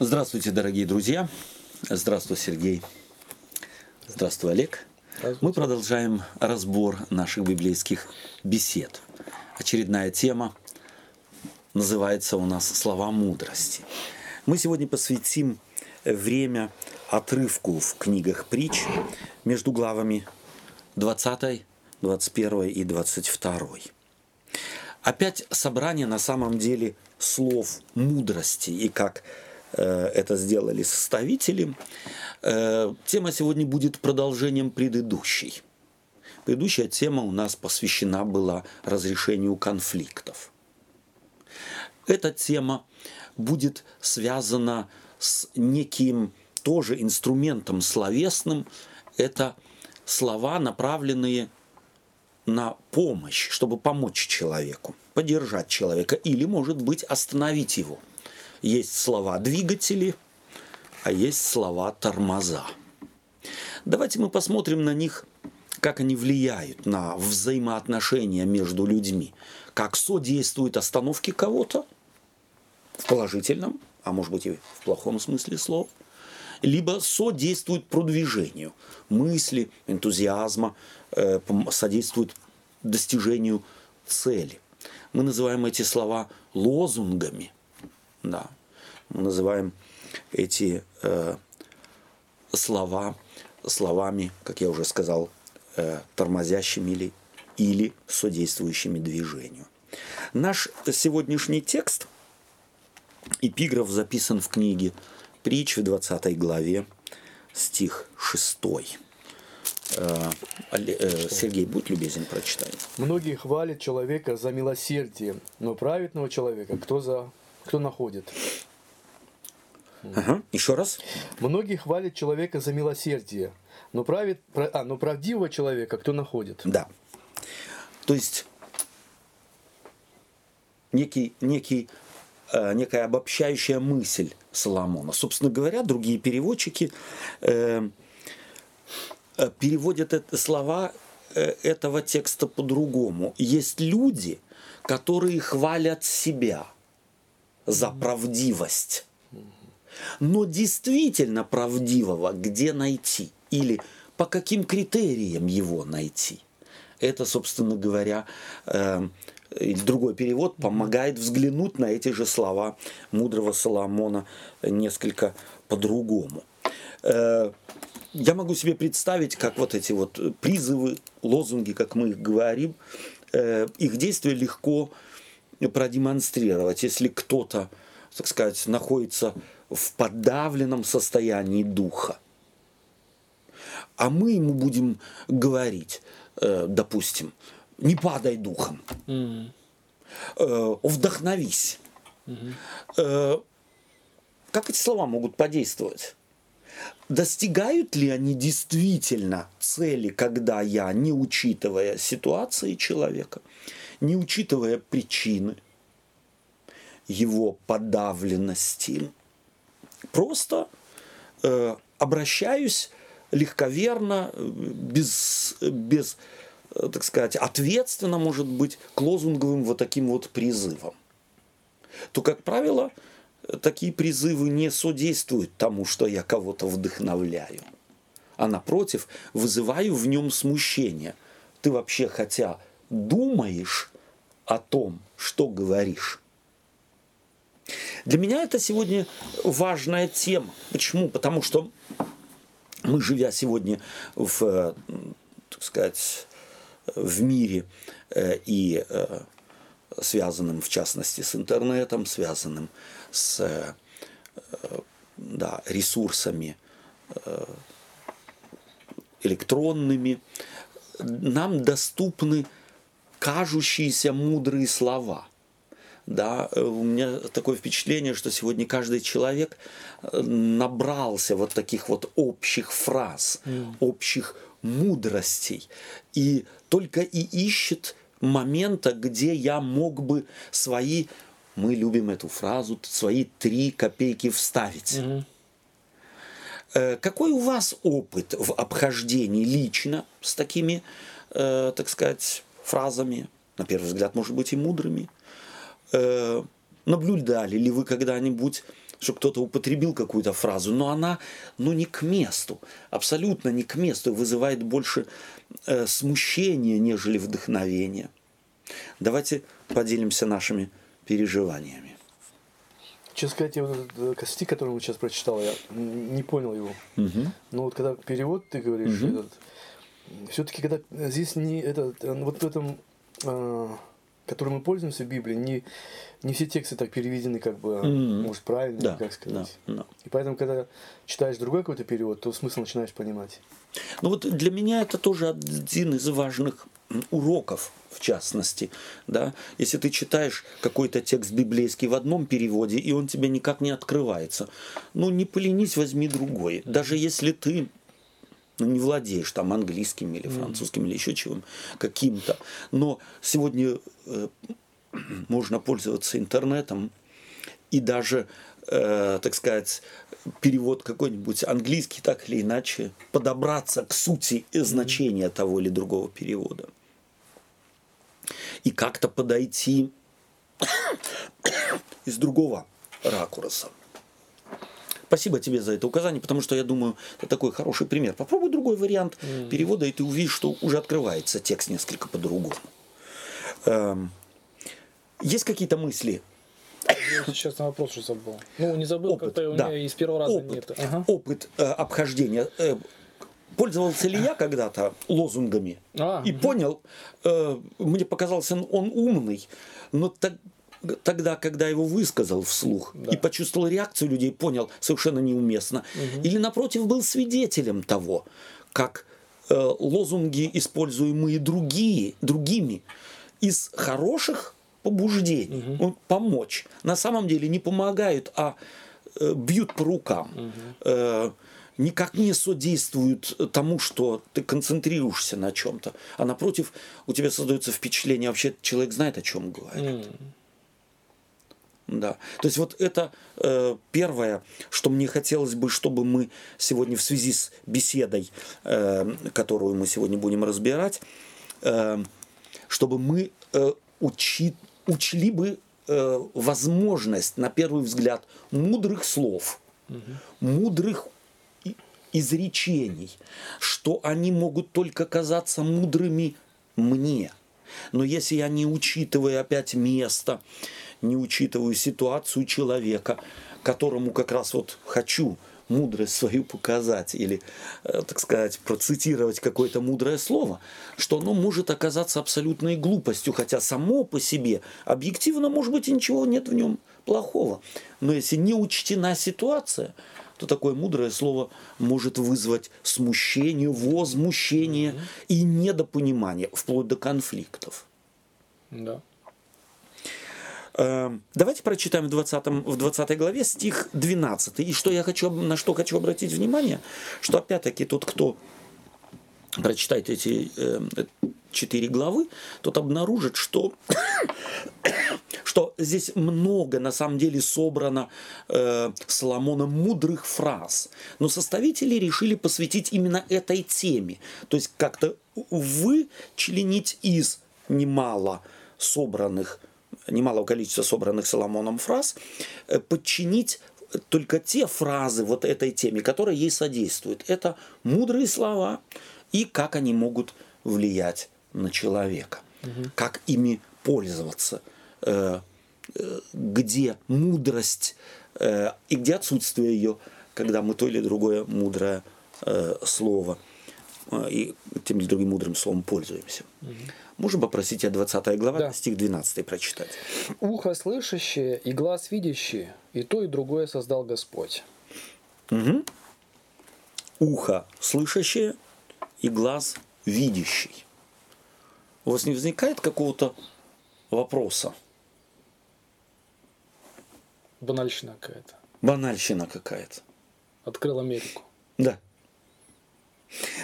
Здравствуйте, дорогие друзья. Здравствуй, Сергей. Здравствуй, Олег. Здравствуйте. Мы продолжаем разбор наших библейских бесед. Очередная тема называется у нас «Слова мудрости». Мы сегодня посвятим время отрывку в книгах притч между главами 20, 21 и 22. Опять собрание на самом деле слов мудрости и как это сделали составители. Э, тема сегодня будет продолжением предыдущей. Предыдущая тема у нас посвящена была разрешению конфликтов. Эта тема будет связана с неким тоже инструментом словесным. Это слова, направленные на помощь, чтобы помочь человеку, поддержать человека или, может быть, остановить его. Есть слова двигатели, а есть слова тормоза. Давайте мы посмотрим на них, как они влияют на взаимоотношения между людьми, как содействуют остановке кого-то в положительном, а может быть и в плохом смысле слова, либо содействуют продвижению мысли, энтузиазма, э, содействуют достижению цели. Мы называем эти слова лозунгами. Да. Мы называем эти э, слова словами, как я уже сказал, э, тормозящими или, или содействующими движению. Наш сегодняшний текст, эпиграф записан в книге притч в 20 главе, стих 6. Э, э, Сергей, будь любезен, прочитай. Многие хвалят человека за милосердие, но праведного человека кто, за, кто находит? Ага. Еще раз. Многие хвалят человека за милосердие, но, правит, а, но правдивого человека кто находит? Да. То есть некий, некий, э, некая обобщающая мысль Соломона. Собственно говоря, другие переводчики э, Э, переводят это, слова э, этого текста по-другому. Есть люди, которые хвалят себя за правдивость. Но действительно правдивого где найти? Или по каким критериям его найти? Это, собственно говоря, э, другой перевод помогает взглянуть на эти же слова мудрого Соломона несколько по-другому я могу себе представить, как вот эти вот призывы, лозунги, как мы их говорим, э, их действие легко продемонстрировать, если кто-то, так сказать, находится в подавленном состоянии духа. А мы ему будем говорить, э, допустим, не падай духом, mm. э, вдохновись. Mm-hmm. Как эти слова могут подействовать? достигают ли они действительно цели, когда я, не учитывая ситуации человека, не учитывая причины его подавленности, просто э, обращаюсь легковерно, без, без, э, так сказать, ответственно, может быть, к лозунговым вот таким вот призывам, то, как правило, такие призывы не содействуют тому, что я кого-то вдохновляю, а напротив, вызываю в нем смущение. Ты вообще хотя думаешь о том, что говоришь? Для меня это сегодня важная тема. Почему? Потому что мы, живя сегодня в, так сказать, в мире э, и э, связанным, в частности, с интернетом, связанным с э, да, ресурсами э, электронными, нам доступны кажущиеся мудрые слова. Да, у меня такое впечатление, что сегодня каждый человек э, набрался вот таких вот общих фраз, mm. общих мудростей, и только и ищет момента, где я мог бы свои мы любим эту фразу, свои три копейки вставить. Угу. Какой у вас опыт в обхождении лично с такими, э, так сказать, фразами, на первый взгляд, может быть, и мудрыми? Э, наблюдали ли вы когда-нибудь что кто-то употребил какую-то фразу, но она, ну, не к месту, абсолютно не к месту, вызывает больше э, смущения, нежели вдохновения. Давайте поделимся нашими переживаниями. Честно сказать, я вот этот э, стих, который мы сейчас прочитал, я не понял его. Угу. Но вот когда перевод ты говоришь, этот, все-таки когда здесь не этот, э, вот в этом, э, которым мы пользуемся в Библии, не, не все тексты так переведены, как бы, Мгм. может, правильно, Да, как да, сказать. да. И поэтому, когда читаешь другой какой-то перевод, то смысл начинаешь понимать. Ну вот для меня это тоже один из важных уроков, в частности. Да? Если ты читаешь какой-то текст библейский в одном переводе, и он тебе никак не открывается, ну не поленись, возьми другой. Даже если ты ну, не владеешь там английским или французским или еще чем каким-то. Но сегодня э, можно пользоваться интернетом и даже, э, так сказать, перевод какой-нибудь английский, так или иначе, подобраться к сути и значения того или другого перевода. И как-то подойти из другого ракурса. Спасибо тебе за это указание, потому что я думаю, это такой хороший пример. Попробуй другой вариант перевода, и ты увидишь, что уже открывается текст несколько по-другому. Эм, Есть какие-то мысли Я сейчас на вопрос уже забыл. Ну, не забыл, Опыт, как-то у да. меня и с первого раза опыт, нет. Ага. опыт э, обхождения. Э, пользовался ли я когда-то лозунгами А, и мгм. понял, э, мне показался он умный, но так- тогда, когда его высказал вслух Да. и почувствовал реакцию людей, понял совершенно неуместно. Или напротив был свидетелем того, как э, лозунги, используемые другие, другими, из хороших побуждений, ну, помочь, на самом деле не помогают, а э, бьют по рукам. Э, никак не содействуют тому, что ты концентрируешься на чем-то, а напротив, у тебя создается впечатление, вообще человек знает, о чем говорит. М. Да. То есть вот это э, первое, что мне хотелось бы, чтобы мы сегодня в связи с беседой, э, которую мы сегодня будем разбирать, э, чтобы мы э, учи, учли бы э, возможность, на первый взгляд, мудрых слов, мудрых и- изречений, что они могут только казаться мудрыми мне. Но если я не учитываю опять место, не учитываю ситуацию человека, которому как раз вот хочу мудрость свою показать или, э, так сказать, процитировать какое-то мудрое слово, что оно может оказаться абсолютной глупостью, хотя само по себе объективно, может быть, и ничего нет в нем плохого. Но если не учтена ситуация, то такое мудрое слово может вызвать смущение, возмущение и недопонимание, вплоть до конфликтов. Да. Э, Давайте прочитаем в 20, в 20 главе стих 12. И что я хочу, на что хочу обратить внимание, что опять-таки тот, кто прочитает эти э, четыре главы, тот обнаружит, что, что здесь много на самом деле собрано э, Соломоном мудрых фраз. Но составители решили посвятить именно этой теме. То есть как-то вычленить из немало собранных немалого количества собранных Соломоном фраз, э, подчинить только те фразы вот этой теме, которые ей содействуют. Это мудрые слова и как они могут влиять на человека, как ими пользоваться, э, э, где мудрость и где отсутствие ее, когда мы то или другое мудрое слово и тем или другим мудрым словом пользуемся. Можем попросить тебя 20 глава, Да. стих 12 прочитать. Ухо слышащее и глаз видящий, и то, и другое создал Господь. Мгм. Ухо слышащее и глаз видящий. У вас не возникает какого-то вопроса? Банальщина какая-то. Банальщина какая-то. Открыл Америку. Да.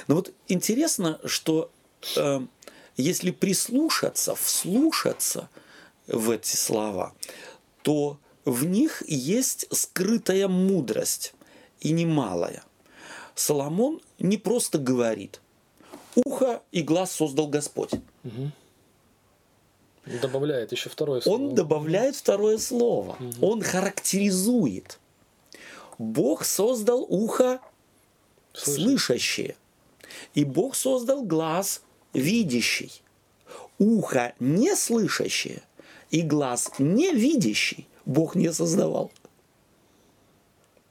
Но вот интересно, что э, если прислушаться, вслушаться в эти слова, то в них есть скрытая мудрость и немалая. Соломон не просто говорит, ухо и глаз создал Господь. Добавляет еще второе слово. Он добавляет второе слово. Он характеризует. Бог создал ухо Слышит. слышащее, и Бог создал глаз видящий. Ухо не слышащее и глаз не видящий Бог не создавал.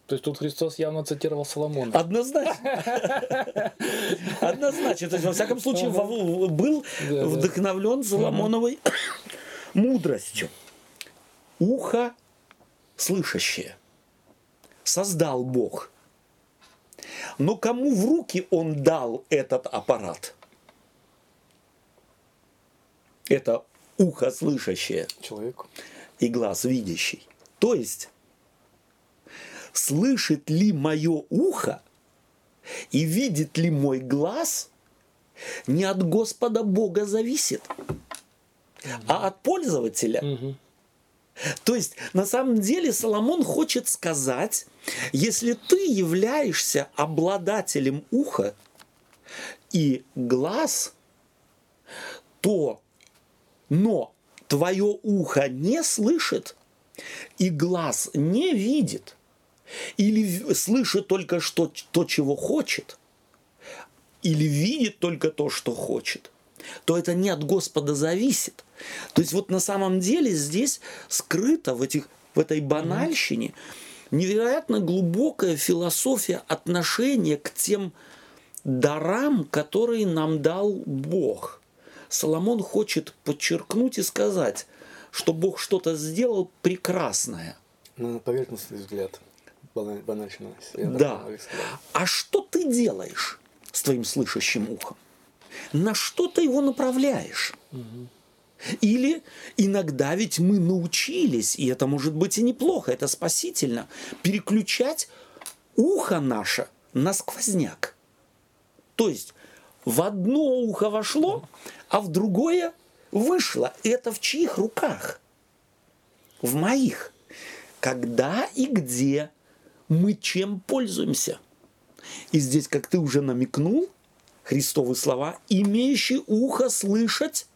То есть тут Христос явно цитировал Соломона. Однозначно. Однозначно. То есть, во всяком случае, был вдохновлен Соломоновой мудростью. Ухо слышащее. Создал Бог. Но кому в руки он дал этот аппарат? Это ухо слышащее Человеку. и глаз видящий. То есть, слышит ли мое ухо и видит ли мой глаз, не от Господа Бога зависит, а от пользователя. Мгм. То есть, на самом деле, Соломон хочет сказать, если ты являешься обладателем уха и глаз, то, но твое ухо не слышит и глаз не видит, или слышит только что, то, чего хочет, или видит только то, что хочет, то это не от Господа зависит. То есть вот на самом деле здесь скрыто в, этих, в этой банальщине невероятно глубокая философия отношения к тем дарам, которые нам дал Бог. Соломон хочет подчеркнуть и сказать, что Бог что-то сделал прекрасное. На поверхностный взгляд. Бана- Банальщина. Да. А что ты делаешь с твоим слышащим ухом? На что ты его направляешь? Или иногда ведь мы научились, и это может быть и неплохо, это спасительно, переключать ухо наше на сквозняк. То есть в одно ухо вошло, а в другое вышло. Это в чьих руках? В моих. Когда и где мы чем пользуемся? И здесь, как ты уже намекнул, Христовы слова, имеющий ухо слышать,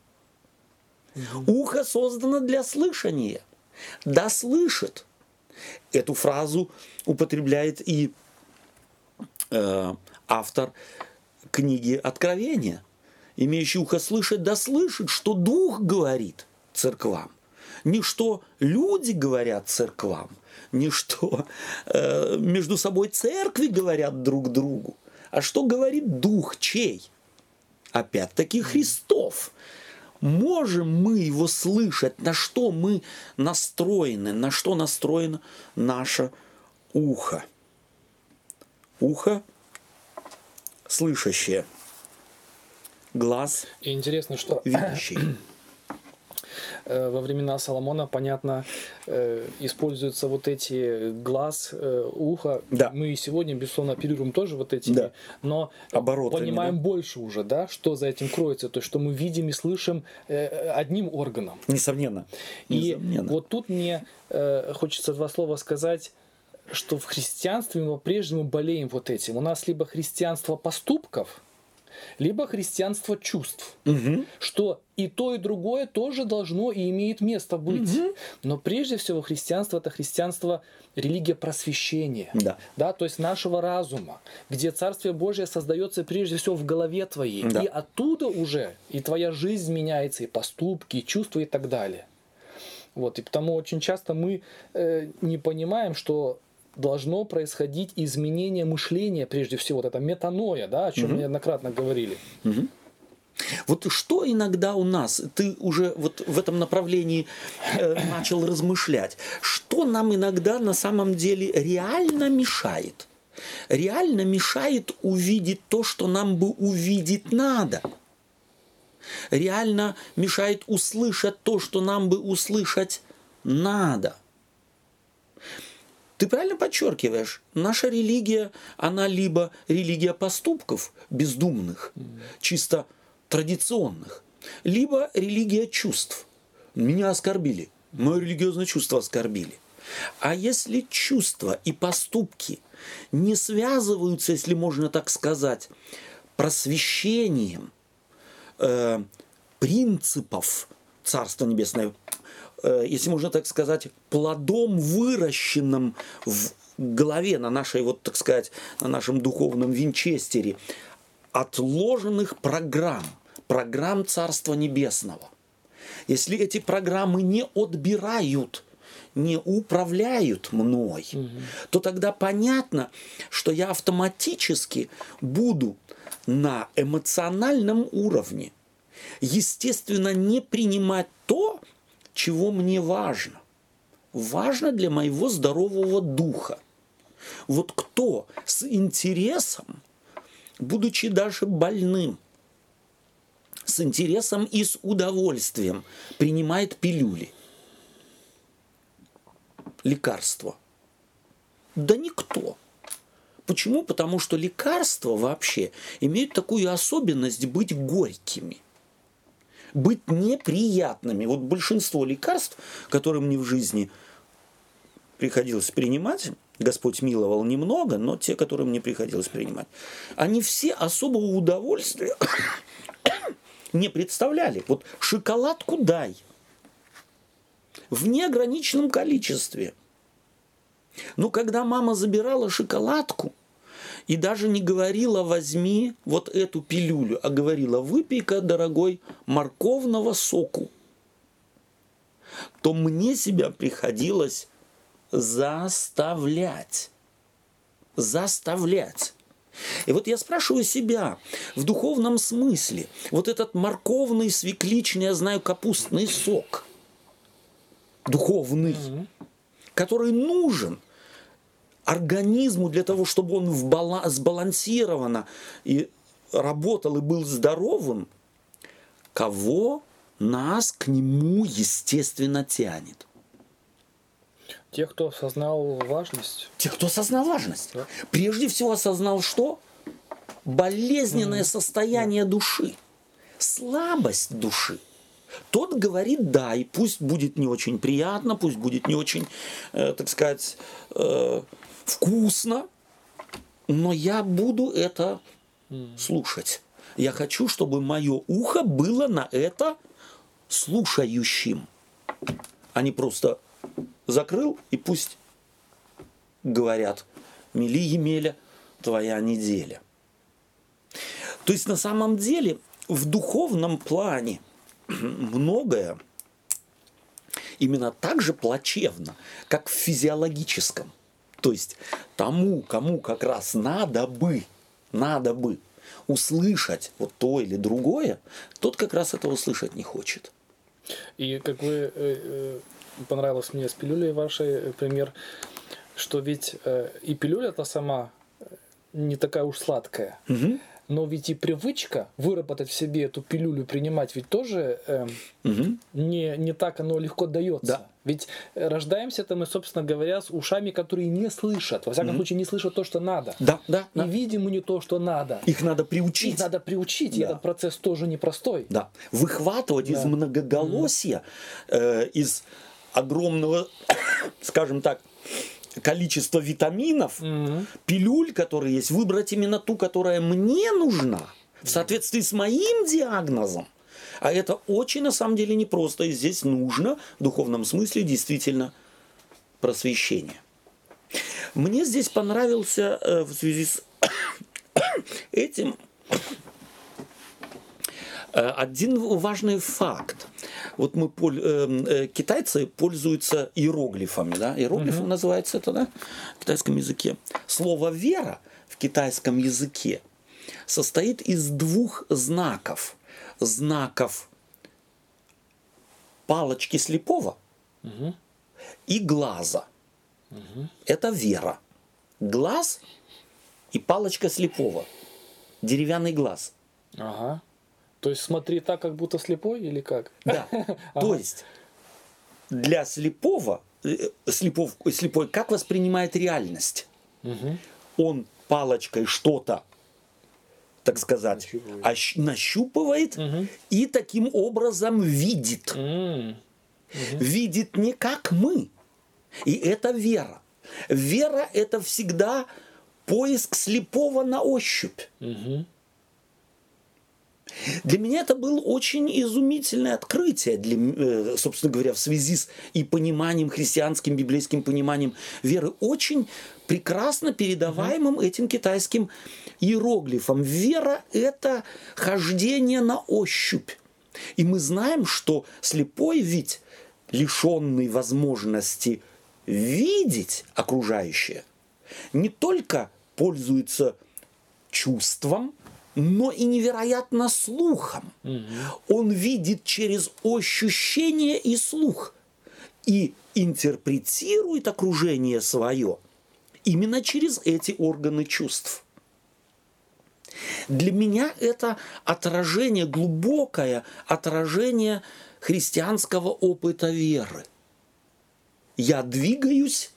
ухо создано для слышания. Да слышит. Эту фразу употребляет и э, автор книги Откровения. Имеющий ухо слышать, да слышит, что Дух говорит церквам. Не что люди говорят церквам, не что э, между собой церкви говорят друг другу, а что говорит Дух чей? Опять-таки Христов. Можем мы его слышать, на что мы настроены, на что настроено наше ухо. Ухо слышащее, глаз И интересно, что видящий. Э, во времена Соломона, понятно, э, используются вот эти глаз, э, ухо. Да. Мы и сегодня, безусловно, оперируем тоже вот этими, Да. но Оборотами, понимаем да. больше уже, да, что за этим кроется, то есть что мы видим и слышим одним органом. Несомненно. И Несомненно. вот тут мне хочется два слова сказать, что в христианстве мы по-прежнему болеем вот этим. У нас либо христианство поступков, либо христианство чувств. Мгм. Что и то, и другое тоже должно и имеет место быть. Но прежде всего христианство это христианство религия просвещения. Да. Да, то есть нашего разума, где Царствие Божье создается прежде всего в голове твоей. Да. И оттуда уже и твоя жизнь меняется, и поступки, и чувства, и так далее. Вот, и потому очень часто мы э, не понимаем, что должно происходить изменение мышления, прежде всего, вот это метаноя, да, о чем мы неоднократно говорили. Вот что иногда у нас, ты уже вот в этом направлении э, начал размышлять, что нам иногда на самом деле реально мешает? Реально мешает увидеть то, что нам бы увидеть надо. Реально мешает услышать то, что нам бы услышать надо. Ты правильно подчеркиваешь, наша религия, она либо религия поступков бездумных, чисто традиционных, либо религия чувств. Меня оскорбили, мое религиозное чувство оскорбили. А если чувства и поступки не связываются, если можно так сказать, просвещением э, принципов Царства Небесного, э, если можно так сказать, плодом, выращенным в голове, на нашей, вот так сказать, на нашем духовном винчестере отложенных программ, программ Царства Небесного. Если эти программы не отбирают, не управляют мной, угу. то тогда понятно, что я автоматически буду на эмоциональном уровне, естественно, не принимать то, чего мне важно. Важно для моего здорового духа. Вот кто с интересом, будучи даже больным, с интересом и с удовольствием принимает пилюли, лекарства? Да никто. Почему? Потому что лекарства вообще имеют такую особенность быть горькими быть неприятными. Вот большинство лекарств, которые мне в жизни приходилось принимать, Господь миловал немного, но те, которые мне приходилось принимать, они все особого удовольствия не представляли. Вот шоколадку дай в неограниченном количестве. Но когда мама забирала шоколадку, и даже не говорила «возьми вот эту пилюлю», а говорила «выпей-ка, дорогой, морковного соку», то мне себя приходилось заставлять. Заставлять. И вот я спрашиваю себя, в духовном смысле, вот этот морковный, свекличный, я знаю, капустный сок, духовный, mm-hmm. который нужен организму для того, чтобы он в баланс, сбалансированно и работал и был здоровым, кого нас к нему естественно тянет. Те, кто осознал важность. Те, кто осознал важность. Да. Прежде всего осознал что? Болезненное mm. состояние да. души, слабость души. Тот говорит да, и пусть будет не очень приятно, пусть будет не очень, э, так сказать, э, вкусно, но я буду это слушать. Я хочу, чтобы мое ухо было на это слушающим, а не просто закрыл и пусть говорят, мили Емеля, твоя неделя. То есть на самом деле в духовном плане многое именно так же плачевно, как в физиологическом. То есть тому, кому как раз надо бы, надо бы услышать вот то или другое, тот как раз этого услышать не хочет. И как вы э, э, понравилось мне с пилюлей ваш э, пример, что ведь и пилюля-то сама не такая уж сладкая. Угу. Но ведь и привычка выработать в себе эту пилюлю принимать ведь тоже э, угу. не, не так оно легко дается. Да. Ведь рождаемся-то мы, собственно говоря, с ушами, которые не слышат. Во всяком угу. случае, не слышат то, что надо. Да, да. И да. видим не то, что надо. Их надо приучить. Их надо приучить. Да. И этот процесс тоже непростой. Да. Выхватывать да. из многоголосия, угу. э, из огромного, скажем так, количество витаминов, угу. пилюль, которые есть, выбрать именно ту, которая мне нужна, в соответствии с моим диагнозом. А это очень на самом деле непросто. И здесь нужно в духовном смысле действительно просвещение. Мне здесь понравился э, в связи с этим один важный факт. Вот мы э, э, китайцы пользуются иероглифами, да? Иероглифы угу. называется это, да? В китайском языке. Слово вера в китайском языке состоит из двух знаков. Знаков палочки слепого угу. и глаза. Угу. Это вера. Глаз и палочка слепого. Деревянный глаз. Ага. То есть смотри так, как будто слепой или как? Да. То есть для слепого, э, слепов, слепой как воспринимает реальность? Он палочкой что-то, так сказать, нащупывает, нащупывает и таким образом видит. Видит не как мы. И это вера. Вера это всегда поиск слепого на ощупь. Для меня это было очень изумительное открытие, для, э, собственно говоря, в связи с и пониманием, христианским, библейским пониманием веры, очень прекрасно передаваемым этим китайским иероглифом. Вера – это хождение на ощупь. И мы знаем, что слепой ведь, лишенный возможности видеть окружающее, не только пользуется чувством, но и невероятно слухом. Угу. Он видит через ощущение и слух и интерпретирует окружение свое именно через эти органы чувств. Для меня это отражение, глубокое отражение христианского опыта веры. Я двигаюсь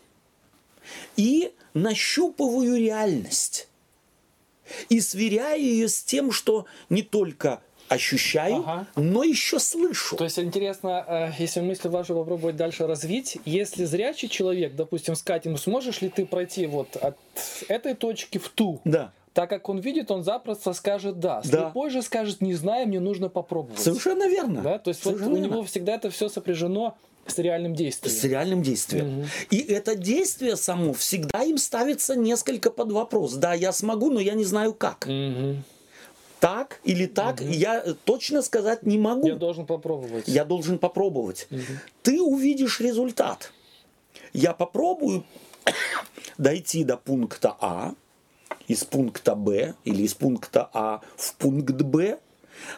и нащупываю реальность и сверяю ее с тем, что не только ощущаю, ага. но еще слышу. То есть интересно, э, если мысли ваши попробовать дальше развить, если зрячий человек, допустим, с Катем, сможешь ли ты пройти вот от этой точки в ту? Да. Так как он видит, он запросто скажет да. Слепой да. же скажет, не знаю, мне нужно попробовать. Совершенно верно. Да? То есть вот у него всегда это все сопряжено с реальным действием. С реальным действием. Угу. И это действие само всегда им ставится несколько под вопрос. Да, я смогу, но я не знаю как. Угу. Так или так, угу. я точно сказать не могу. Я должен попробовать. Я должен попробовать. Угу. Ты увидишь результат. Я попробую дойти до пункта А, из пункта Б или из пункта А в пункт Б,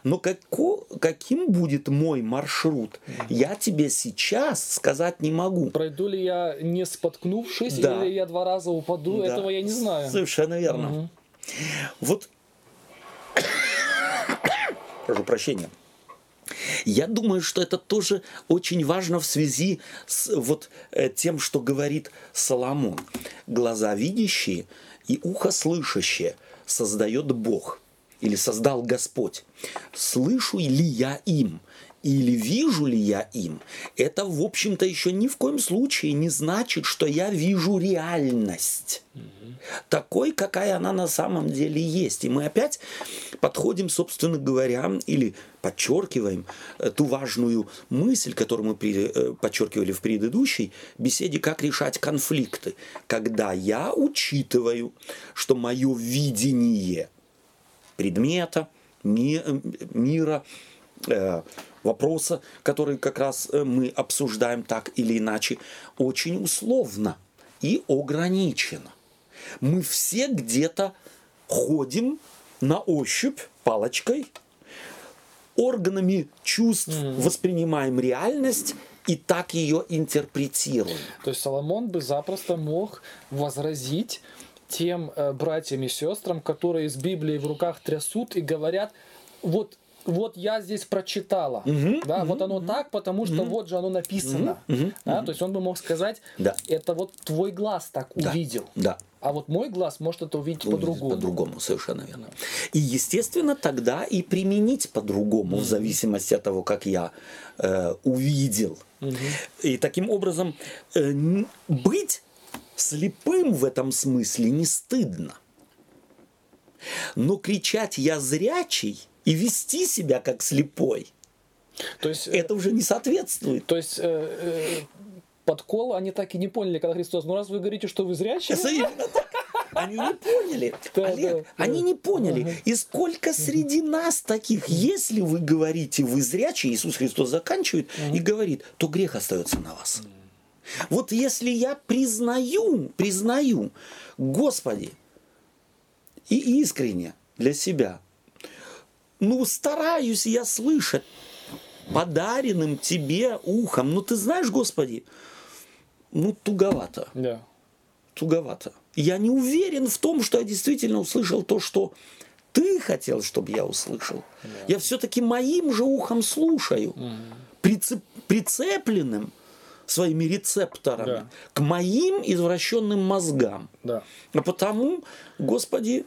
но како, каким будет мой маршрут, я тебе сейчас сказать не могу. Пройду ли я не споткнувшись, да. или я два раза упаду, да. этого я не знаю. Совершенно верно. Угу. Вот, прошу прощения. Я думаю, что это тоже очень важно в связи с вот э, тем, что говорит Соломон. Глаза видящие и ухо слышащее создает Бог или создал Господь. Слышу ли я им или вижу ли я им, это, в общем-то, еще ни в коем случае не значит, что я вижу реальность. Угу. Такой, какая она на самом деле есть. И мы опять подходим, собственно говоря, или подчеркиваем э, ту важную мысль, которую мы э, подчеркивали в предыдущей беседе, как решать конфликты. Когда я учитываю, что мое видение предмета, мира, э, вопроса, который как раз мы обсуждаем так или иначе, очень условно и ограничено. Мы все где-то ходим на ощупь палочкой, органами чувств mm. воспринимаем реальность и так ее интерпретируем. То есть Соломон бы запросто мог возразить тем э, братьям и сестрам, которые из Библии в руках трясут и говорят, вот вот я здесь прочитала, угу, да, угу, вот оно угу, так, потому что угу, вот же оно написано, угу, да, угу. то есть он бы мог сказать, да. это вот твой глаз так да, увидел, да. а вот мой глаз может это увидеть по-другому. По-другому, совершенно верно. И естественно тогда и применить по-другому угу. в зависимости от того, как я э, увидел. Угу. И таким образом э, быть слепым в этом смысле не стыдно. Но кричать «я зрячий» и вести себя как слепой. То есть, э, это уже не соответствует. То есть э, э, подкол они так и не поняли, когда Христос, ну раз вы говорите, что вы зрячие. Они не поняли. Да, Олег, да, они да. не поняли. Ага. И сколько среди нас таких, если вы говорите, вы зрячие, Иисус Христос заканчивает ага. и говорит, то грех остается на вас. Вот если я признаю, признаю, Господи, и искренне для себя – ну, стараюсь я слышать подаренным тебе ухом. Ну, ты знаешь, Господи, ну, туговато. Да. Туговато. Я не уверен в том, что я действительно услышал то, что ты хотел, чтобы я услышал. Да. Я все-таки моим же ухом слушаю, угу. прицеп, прицепленным своими рецепторами да. к моим извращенным мозгам. Да. А потому, Господи,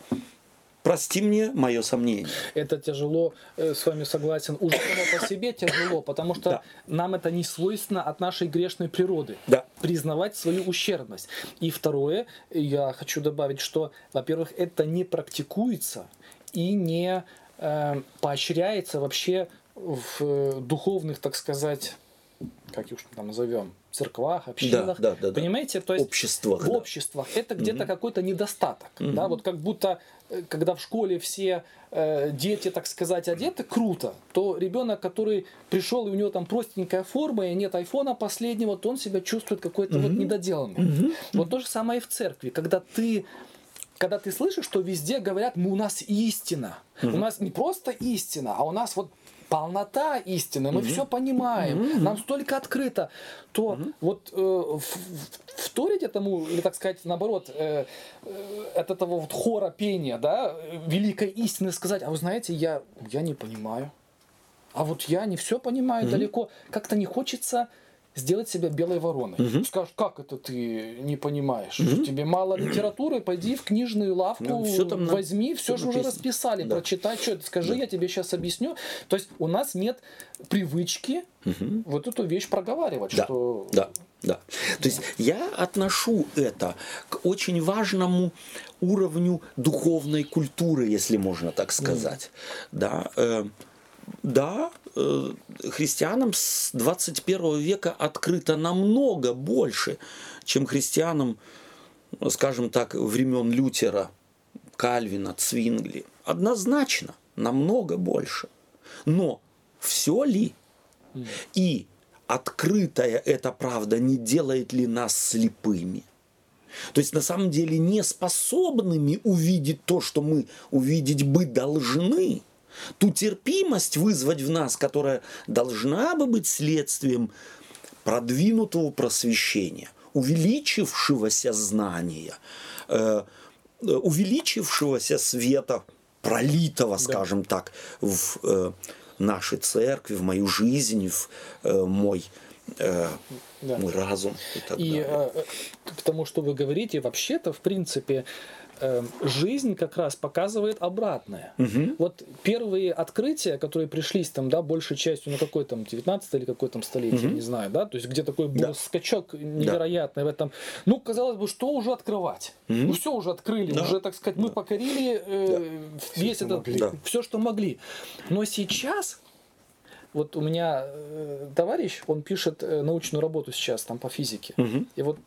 Прости мне мое сомнение. Это тяжело, э, с вами согласен, уже само по себе тяжело, потому что да. нам это не свойственно от нашей грешной природы. Да. Признавать свою ущербность. И второе, я хочу добавить, что, во-первых, это не практикуется и не э, поощряется вообще в э, духовных, так сказать, как уж там назовем, церквах, общинах. Да, да, да. Понимаете? То есть Обществах, В да. обществах. Это где-то какой-то недостаток. Да, вот как будто, э, когда в школе все э, дети, так сказать, одеты круто, то ребенок, который пришел, и у него там простенькая форма, и нет айфона последнего, то он себя чувствует какой-то вот недоделанный. Вот то же самое и в церкви. Когда ты когда ты слышишь, что везде говорят, мы у нас истина. У нас не просто истина, а у нас вот полнота истины, мы все понимаем, нам столько открыто, то вот э, в- вторить этому, или так сказать, наоборот, э, э, от этого вот хора пения, да, великой истины сказать, а вы знаете, я, я не понимаю, а вот я не все понимаю далеко, как-то не хочется сделать себя белой вороной. Скажешь, как это ты не понимаешь? Тебе мало литературы, пойди в книжную лавку, Ну, всё там на- возьми, все всё же уже расписали, Да. прочитай, что это, скажи, я тебе сейчас объясню. То есть у нас нет привычки вот эту вещь проговаривать, Да, что да, да. То есть я отношу это к очень важному уровню духовной культуры, если можно так сказать. Да, э, да, э, христианам с 21 века открыто намного больше, чем христианам, скажем так, времен Лютера, Кальвина, Цвингли. Однозначно, намного больше. Но все ли? И открытая эта правда не делает ли нас слепыми? То есть на самом деле не способными увидеть то, что мы увидеть бы должны, ту терпимость вызвать в нас, которая должна бы быть следствием продвинутого просвещения, увеличившегося знания, э, э, увеличившегося света, пролитого, скажем так, в э, нашей церкви, в мою жизнь, в э, мой, э, Да. мой разум и так И далее. э, э, к тому, что вы говорите, вообще-то, в принципе, э, жизнь как раз показывает обратное. Вот первые открытия, которые пришлись там, да, большей частью на какой там 19 или какой там столетие, не знаю, да, то есть где такой был Да. скачок невероятный в этом. Ну, казалось бы, что уже открывать? Ну, все уже открыли, Да. уже, так сказать, мы покорили э, весь что этот, могли. Да. все, что могли. Но сейчас вот у меня э, товарищ, он пишет э, научную работу сейчас там по физике. И вот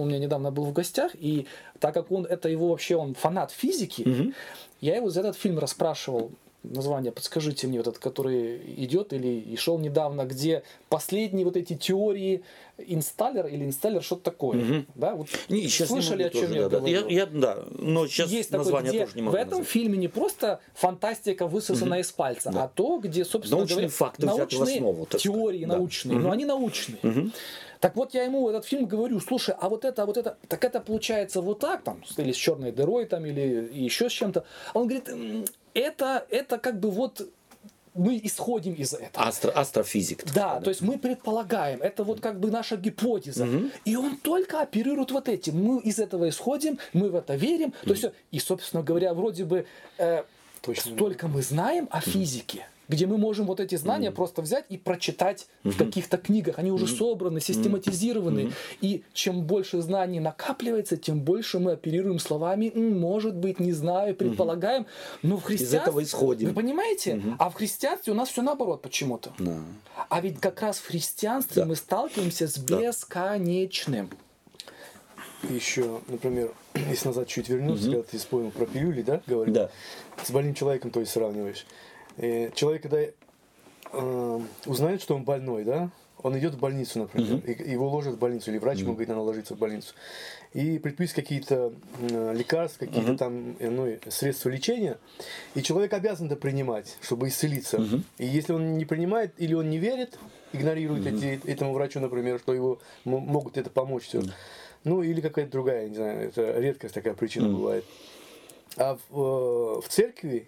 у меня недавно был в гостях, и так как он, это его вообще, он фанат физики, я его за этот фильм расспрашивал, название подскажите мне, вот этот, который идет или и шел недавно, где последние вот эти теории инсталлер или инсталлер, что-то такое. Да, вот Не, сейчас не слышали, могу о чем тоже, я да, да. говорю? Я, я- да, но сейчас есть название где тоже не в могу этом назвать. фильме не просто фантастика высосана из пальца, Да. а то, где, собственно Научные говоря, факты взяты в научные основу, так сказать. теории Да. научные, но они научные. Так вот я ему этот фильм говорю, слушай, а вот это, а вот это, так это получается вот так там, или с черной дырой там, или еще с чем-то. Он говорит, «М, это, это как бы вот мы исходим из этого. Астро, астрофизик. Да, сказать. то есть мы предполагаем, это вот как бы наша гипотеза. И он только оперирует вот этим. Мы из этого исходим, мы в это верим. То есть, и, собственно говоря, вроде бы э, Точно. столько мы знаем о физике, где мы можем вот эти знания просто взять и прочитать в каких-то книгах. Они уже собраны, систематизированы. И чем больше знаний накапливается, тем больше мы оперируем словами «М, «может быть», «не знаю», «предполагаем». Но в христианстве... этого исходим. Вы понимаете? А в христианстве у нас все наоборот почему-то. Да. А ведь как раз в христианстве Да. мы сталкиваемся с бесконечным. Еще, например, если назад чуть вернуться, когда ты вспомнил про пилюли, да, говорил? Да. С больным человеком, то есть сравниваешь. Э, человек, когда э, узнает, что он больной, да, он идет в больницу, например, и его ложат в больницу, или врач ему говорит, надо ложиться в больницу. И предписывает какие-то э, лекарства, какие-то там э, ну, средства лечения, и человек обязан это принимать, чтобы исцелиться. И если он не принимает, или он не верит, игнорирует эти, этому врачу, например, что его могут это помочь, все. Ну, или какая-то другая, я не знаю, это редкость такая причина бывает. А в, э, в церкви,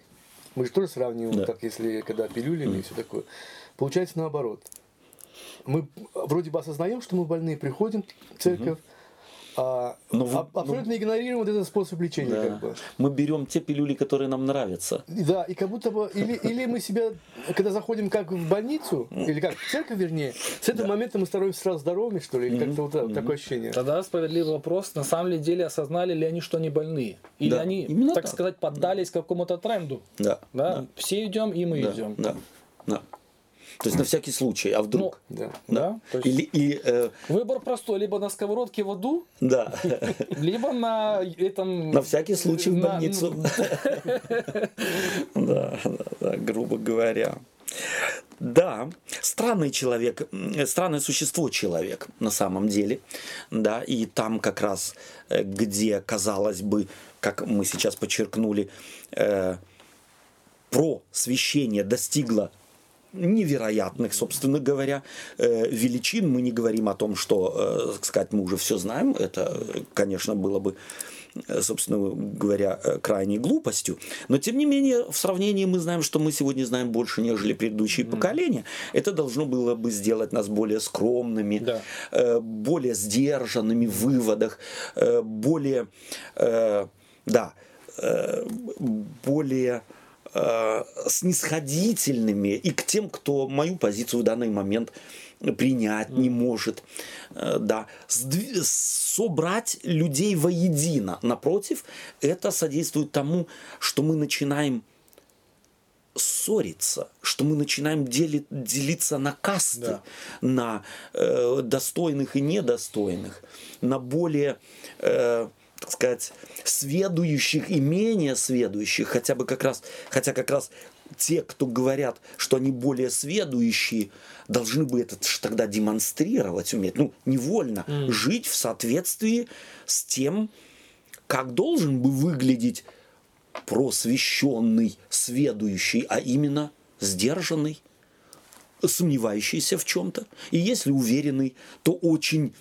мы же тоже сравниваем, Да. как если когда пилюлями и все такое. Получается наоборот. Мы вроде бы осознаем, что мы больные, приходим в церковь, а, Ну, вы- а- абсолютно игнорируем вот этот способ лечения. Да. Как бы. Мы берем те пилюли, которые нам нравятся. Да, и как будто бы, или, или мы себя, когда заходим как в больницу, или как в церковь, вернее, с этого момента мы становимся сразу здоровыми, что ли, или как-то вот так- такое ощущение. Тогда справедливый вопрос, на самом ли деле осознали ли они, что они больны? Или Да, они, именно так, так. сказать, поддались какому-то тренду? Да. Да? Все идем, и мы Да, идем. да, да. То есть на всякий случай, а вдруг? Да. Да? То есть Или, и, э, Выбор простой, либо на сковородке в аду, да, либо на этом... на всякий случай в больницу. Да, да, да, грубо говоря. Да, странный человек, м, странное существо человек на самом деле, да, и там как раз, э, где, казалось бы, как мы сейчас подчеркнули, э, просвещение достигло невероятных, собственно говоря, э, величин. Мы не говорим о том, что, э, так сказать, мы уже все знаем. Это, конечно, было бы, э, собственно говоря, крайней глупостью. Но, тем не менее, в сравнении мы знаем, что мы сегодня знаем больше, нежели предыдущие поколения. Это должно было бы сделать нас более скромными, Да. э, более сдержанными в выводах, э, более, э, да, э, более э, снисходительными и к тем, кто мою позицию в данный момент принять не может, Э, да, Сдви- собрать людей воедино. Напротив, это содействует тому, что мы начинаем ссориться, что мы начинаем дели- делиться на касты, Да. на э, достойных и недостойных, на более, э, так сказать, сведущих и менее сведущих, хотя бы как раз, хотя как раз те, кто говорят, что они более сведущие, должны бы это тогда демонстрировать уметь, ну, невольно жить в соответствии с тем, как должен бы выглядеть просвещенный, сведущий, а именно сдержанный, сомневающийся в чем-то. И если уверенный, то очень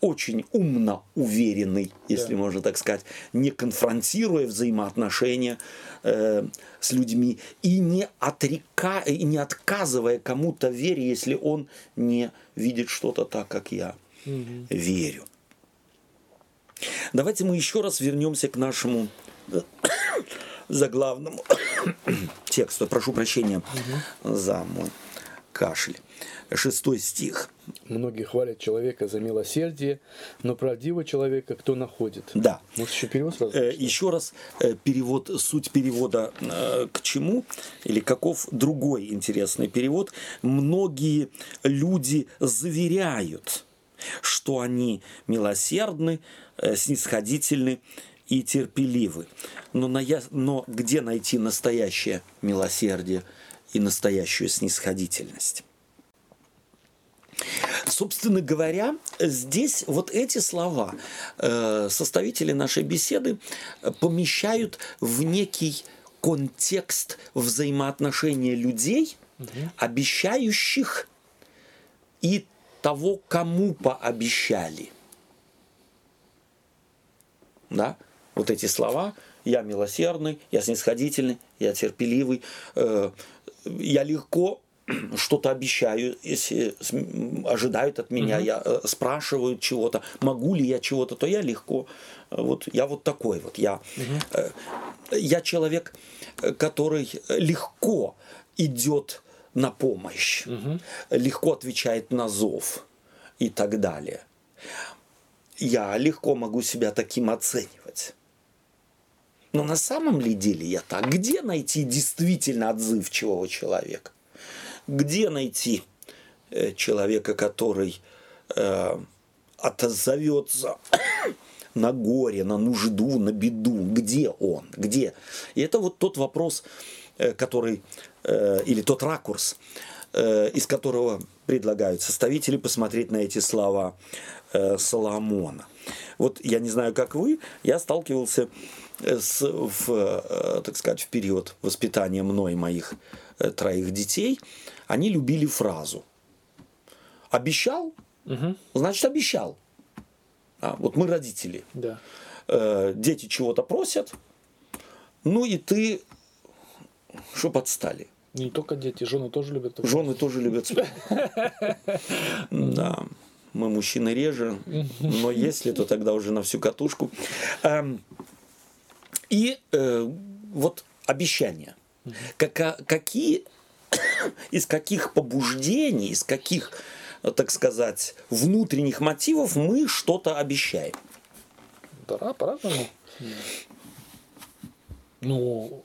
очень умно уверенный, если Да. можно так сказать, не конфронтируя взаимоотношения э, с людьми и не, отрека, и не отказывая кому-то вере, если он не видит что-то так, как я верю. Давайте мы еще раз вернемся к нашему э, заглавному тексту. Прошу прощения за мой кашель. Шестой стих. Многие хвалят человека за милосердие, но правдивого человека кто находит? Да. Может, еще перевод сразу? Э, Еще раз э, перевод, суть перевода э, к чему или каков другой интересный перевод. Многие люди заверяют, что они милосердны, э, снисходительны и терпеливы. Но, ная- но где найти настоящее милосердие и настоящую снисходительность? Собственно говоря, здесь вот эти слова э, составители нашей беседы помещают в некий контекст взаимоотношения людей, обещающих и того, кому пообещали. Да? Вот эти слова «я милосердный», «я снисходительный», «я терпеливый», э, «я легко что-то обещаю, если ожидают от меня, я э, спрашивают чего-то, могу ли я чего-то, то я легко. Э, Вот я вот такой вот. Я, э, я человек, который легко идет на помощь, легко отвечает на зов и так далее. Я легко могу себя таким оценивать. Но на самом ли деле я так? Где найти действительно отзывчивого человека? Где найти э, человека, который э, отзовется на горе, на нужду, на беду? Где он? Где? И это вот тот вопрос, э, который, или тот ракурс, из которого предлагают составители посмотреть на эти слова Соломона. Вот я не знаю, как вы, я сталкивался с, в, так сказать, в период воспитания мной моих троих детей, они любили фразу «Обещал, значит обещал». А, вот мы родители. Да. Э, дети чего-то просят, ну и ты, что подстали. Не только дети, жены тоже любят. такое. Жены тоже любят. Да. мы мужчины реже, но если, то тогда уже на всю катушку. Эм, и э, вот обещания. Как, какие, из каких побуждений, из каких, так сказать, внутренних мотивов мы что-то обещаем? Да, по-разному. Ну,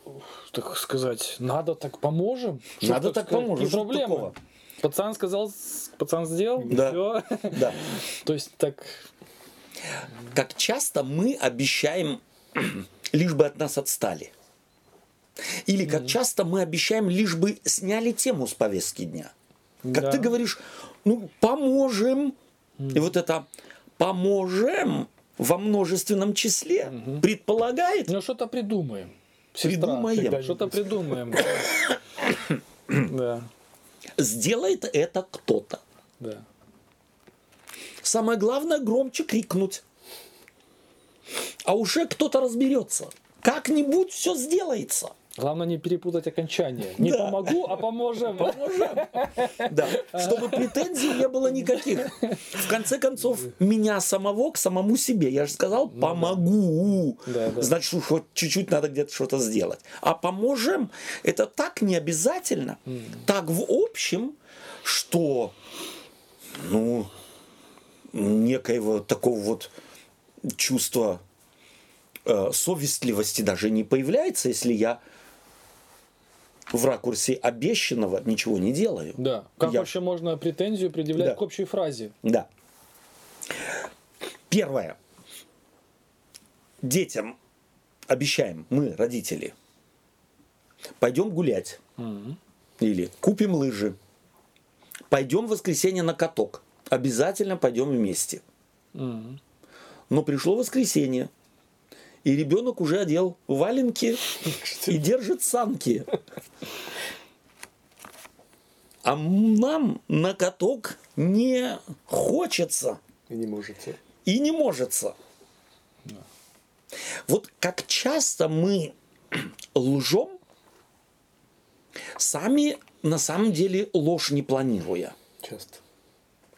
так сказать, надо так поможем. Надо так сказать, поможем. Проблема. такого? Пацан сказал, пацан сделал, Да. все. Да. То есть так, Как часто мы обещаем, лишь бы от нас отстали. Или как часто мы обещаем, лишь бы сняли тему с повестки дня. Как Да. ты говоришь, ну, поможем. И вот это поможем во множественном числе предполагает, ну что-то придумаем. Сестра, Придумаем. Что-то придумаем. Да, сделает это кто-то. да. Самое главное громче крикнуть. А уже кто-то разберется. Как-нибудь все сделается. Главное не перепутать окончание. Не Да. помогу, а поможем. Да, чтобы претензий не было никаких. В конце концов, меня самого к самому себе. Я же сказал, помогу. Да, да. Значит, хоть чуть-чуть надо где-то что-то сделать. А поможем, это так не обязательно. Так в общем, что, ну, некоего такого вот чувства э, совестливости даже не появляется, если я в ракурсе обещанного ничего не делаю. Да. Как Я- вообще можно претензию предъявлять Да. к общей фразе? Да. Первое. Детям обещаем, мы, родители, пойдем гулять. Или купим лыжи. Пойдем в воскресенье на каток. Обязательно пойдем вместе. Мгм. Но пришло воскресенье. И ребенок уже одел валенки и держит санки. А нам на каток не хочется И не можете. и не можется. Вот как часто мы лжем, сами на самом деле ложь не планируя. Часто.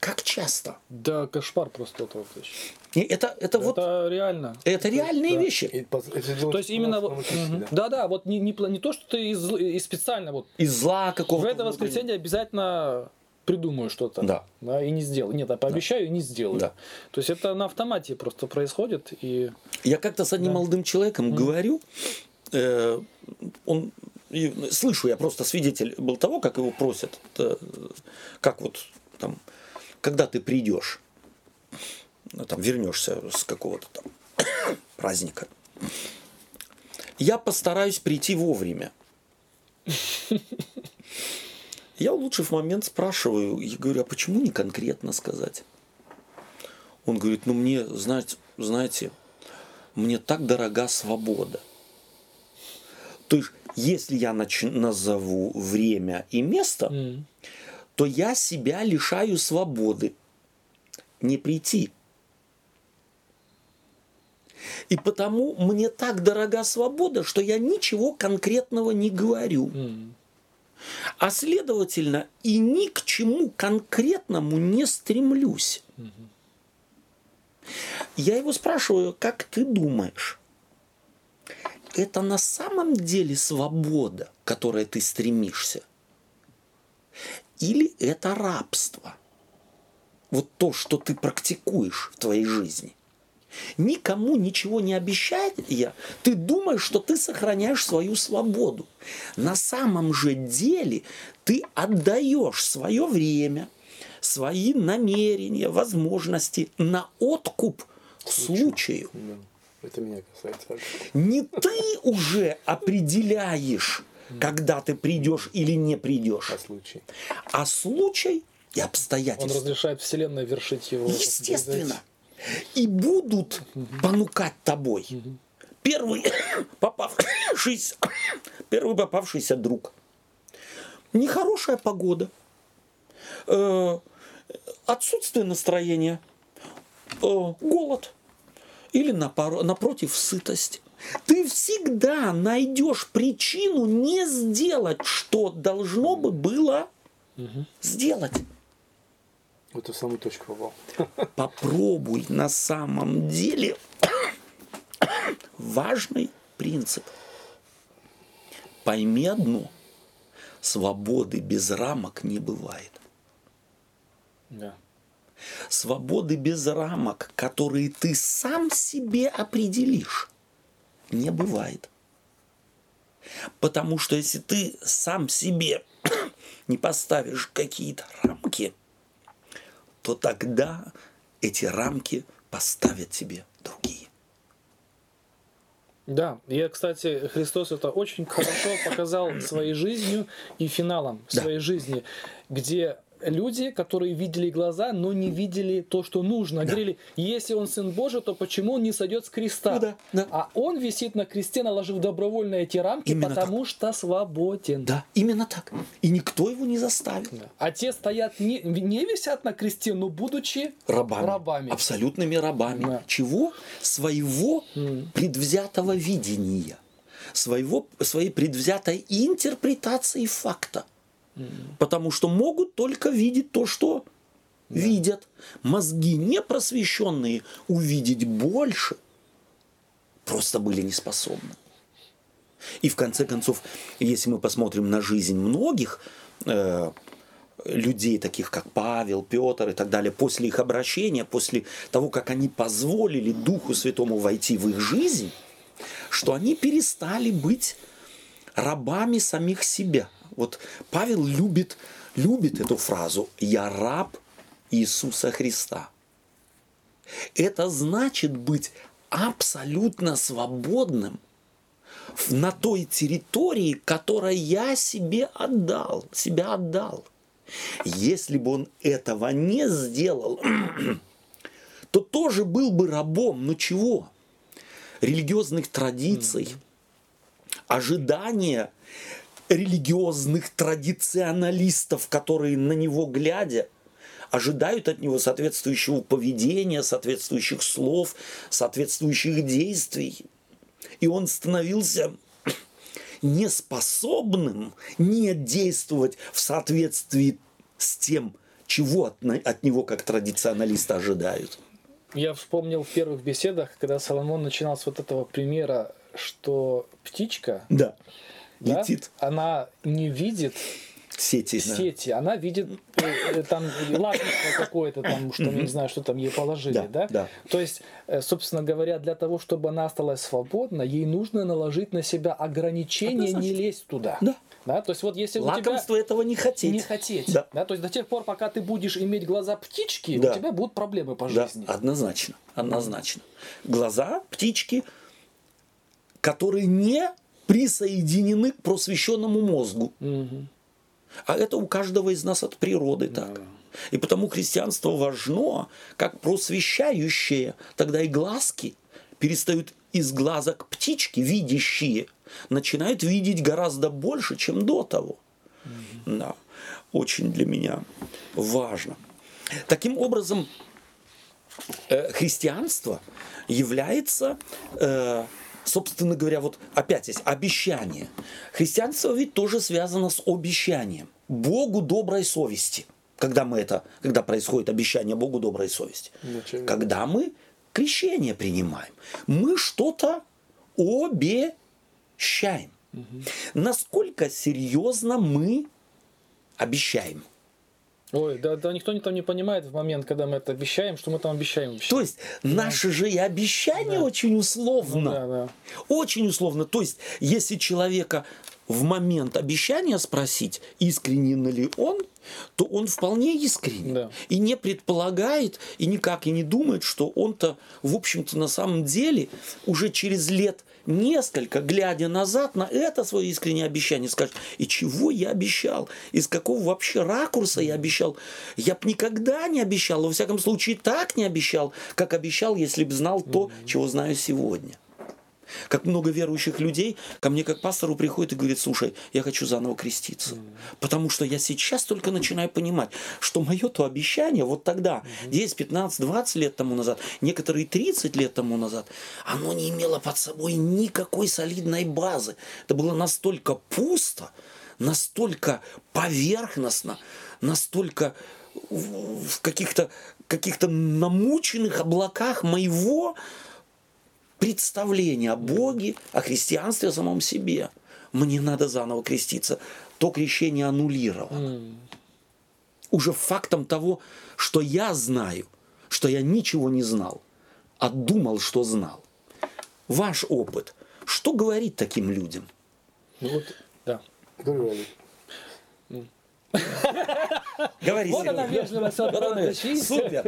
Как часто? Да, кошмар просто товарищ. И это, это, вот Это реально. это реальные да. вещи. И это делать То есть именно вот, да. да, да, вот не, не, не то, что ты из, из специально вот Из зла в какого-то. это внутреннего. воскресенье обязательно придумаю что-то. Да. и не сделаю. Нет, я пообещаю и не сделаю. Да. То есть это на автомате просто происходит. И Я как-то с одним молодым человеком говорю, э, он, и слышу, я просто свидетель был того, как его просят, э, как вот там, когда ты придешь, ну, там вернешься с какого-то там праздника. Я постараюсь прийти вовремя. Я улучшив момент спрашиваю, и говорю, а почему не конкретно сказать? Он говорит, ну мне, знаете, знаете, мне так дорога свобода. То есть, если я нач- назову время и место, м, то я себя лишаю свободы не прийти. И потому мне так дорога свобода, что я ничего конкретного не говорю. А следовательно, и ни к чему конкретному не стремлюсь. Я его спрашиваю, как ты думаешь, это на самом деле свобода, к которой ты стремишься? Или это рабство? Вот то, что ты практикуешь в твоей жизни. Никому ничего не обещая, ты думаешь, что ты сохраняешь свою свободу. На самом же деле ты отдаешь свое время, свои намерения, возможности на откуп случаю. Да. Это меня касается. Не ты уже определяешь, когда ты придешь или не придешь, По случаю. а случай и Он обстоятельства. разрешает Вселенной вершить его. Естественно. И будут понукать тобой. Первый попавшийся, первый попавшийся друг. Нехорошая погода. Э, Отсутствие настроения. Э, Голод. Или напоро- напротив сытость. Ты всегда найдешь причину не сделать, что должно бы было сделать. В эту самую точку попал. Попробуй на самом деле важный принцип. Пойми одно. Свободы без рамок не бывает. Да. Свободы без рамок, которые ты сам себе определишь, не бывает. Потому что если ты сам себе не поставишь какие-то рамки, то тогда эти рамки поставят тебе другие. Да, и, кстати, Христос это очень хорошо показал своей жизнью и финалом Да. своей жизни, где люди, которые видели глаза, но не видели то, что нужно. Говорили, если он Сын Божий, то почему он не сойдет с креста? Ну да, да. А он висит на кресте, наложив добровольно эти рамки, Именно потому что свободен. Да, именно так. И никто его не заставил. Да. А те стоят, не, не висят на кресте, но будучи Рабами. рабами. Абсолютными рабами. Да. Чего? Своего предвзятого видения. Своего, своей предвзятой интерпретации факта. Потому что могут только видеть то, что видят. Мозги непросвещенные увидеть больше просто были не способны. И в конце концов, если мы посмотрим на жизнь многих э, людей, таких как Павел, Петр и так далее, после их обращения, после того, как они позволили Духу Святому войти в их жизнь, что они перестали быть рабами самих себя. Вот Павел любит, любит эту фразу «Я раб Иисуса Христа». Это значит быть абсолютно свободным на той территории, которой я себе отдал, себя отдал. Если бы он этого не сделал, то тоже был бы рабом, но чего? Религиозных традиций, ожидания религиозных традиционалистов, которые на него глядя, ожидают от него соответствующего поведения, соответствующих слов, соответствующих действий. И он становился неспособным не действовать в соответствии с тем, чего от, от него как традиционалисты ожидают. Я вспомнил в первых беседах, когда Соломон начинал с вот этого примера, что птичка, Да. Да, Летит она не видит сети. да. сети, она видит э, э, там лакомство какое-то там, что не знаю, что там ей положили, Да, да? да. То есть, э, собственно говоря, для того, чтобы она осталась свободна, ей нужно наложить на себя ограничение, не лезть туда. Да. Да, то есть вот если у Лакомство тебя этого не хотеть. не хотеть, Да. да. то есть до тех пор, пока ты будешь иметь глаза птички, Да. у тебя будут проблемы по Да, жизни. однозначно, однозначно. Глаза птички, которые не присоединены к просвещенному мозгу. А это у каждого из нас от природы так. И потому христианство важно как просвещающее. Тогда и глазки перестают из глазок птички, видящие, начинают видеть гораздо больше, чем до того. Да, очень для меня важно. Таким образом, э, христианство является, э, собственно говоря, вот опять есть обещание. Христианство ведь тоже связано с обещанием. Богу доброй совести. Когда мы это, когда происходит обещание Богу доброй совести. Вначале. Когда мы крещение принимаем. Мы что-то обещаем. Насколько серьезно мы обещаем. Ой, да, да никто не там не понимает в момент, когда мы это обещаем, что мы там обещаем вообще. То есть наше же и обещание очень условно. да, да. Очень условно. То есть, если человека в момент обещания спросить, искренен ли он, то он вполне искренен. Да. И не предполагает, и никак и не думает, что он-то, в общем-то, на самом деле, уже через лет несколько, глядя назад на это свое искреннее обещание, скажет, и чего я обещал, из какого вообще ракурса я обещал. Я бы никогда не обещал, во всяком случае так не обещал, как обещал, если бы знал то, чего знаю сегодня. Как много верующих людей ко мне как пастору приходит и говорит, слушай, я хочу заново креститься. Потому что я сейчас только начинаю понимать, что мое то обещание вот тогда, 10, 15, 20 лет тому назад, некоторые 30 лет тому назад, оно не имело под собой никакой солидной базы. Это было настолько пусто, настолько поверхностно, настолько в каких-то каких-то намученных облаках моего представления о Боге, о христианстве, о самом себе. Мне надо заново креститься. То крещение аннулировано. Уже фактом того, что я знаю, что я ничего не знал, а думал, что знал. Ваш опыт, что говорит таким людям? Ну вот, да. Говорю, Олег. Говорите. Вот она Чистя. Супер.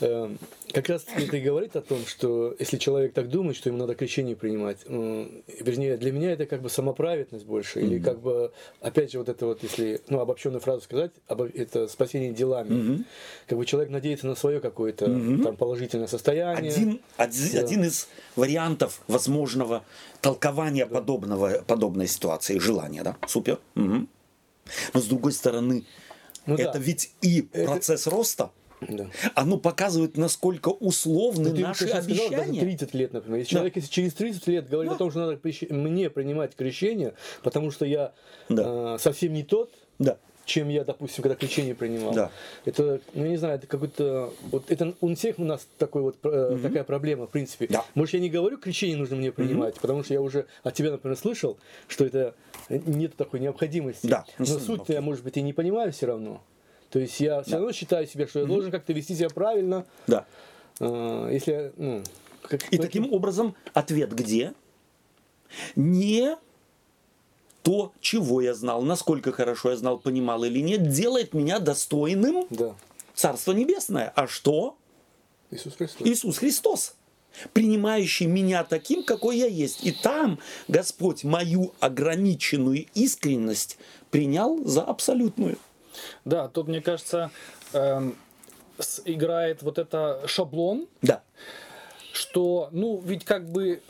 Да. Как раз это и говорит о том, что если человек так думает, что ему надо крещение принимать, м, вернее, для меня это как бы самоправедность больше, или как бы, опять же, вот это вот, если, ну, обобщенную фразу сказать, это спасение делами. Как бы человек надеется на свое какое-то там положительное состояние. Один, один, Да. один из вариантов возможного толкования подобного, подобной ситуации, желания, да? Супер. Мгм. Но с другой стороны, Ну да. это ведь и Это- процесс роста. Да. Оно показывает, насколько условны Ну, ты наши сейчас сказал, даже обещания. 30 лет, например. Если человек если через 30 лет говорит о том, что надо мне принимать крещение, потому что я Да. э, совсем не тот, Да. чем я, допустим, когда крещение принимал. Да. Это, ну, я не знаю, это какой-то... Вот это у всех у нас такой вот, э, такая проблема, в принципе. Да. Может, я не говорю, крещение нужно мне принимать, потому что я уже от тебя, например, слышал, что это нет такой необходимости. Да. Но Ну, суть-то я, может быть, и не понимаю все равно. То есть я все равно считаю себя, что я должен как-то вести себя правильно, Да. э, если ну, как- И таким образом ответ где? Не то, чего я знал, насколько хорошо я знал, понимал или нет, делает меня достойным Да. Царства Небесное. А что? Иисус Христос. Иисус Христос, принимающий меня таким, какой я есть. И там Господь мою ограниченную искренность принял за абсолютную. Да, тут, мне кажется, эм, играет вот это шаблон, Да. что, ну, ведь как бы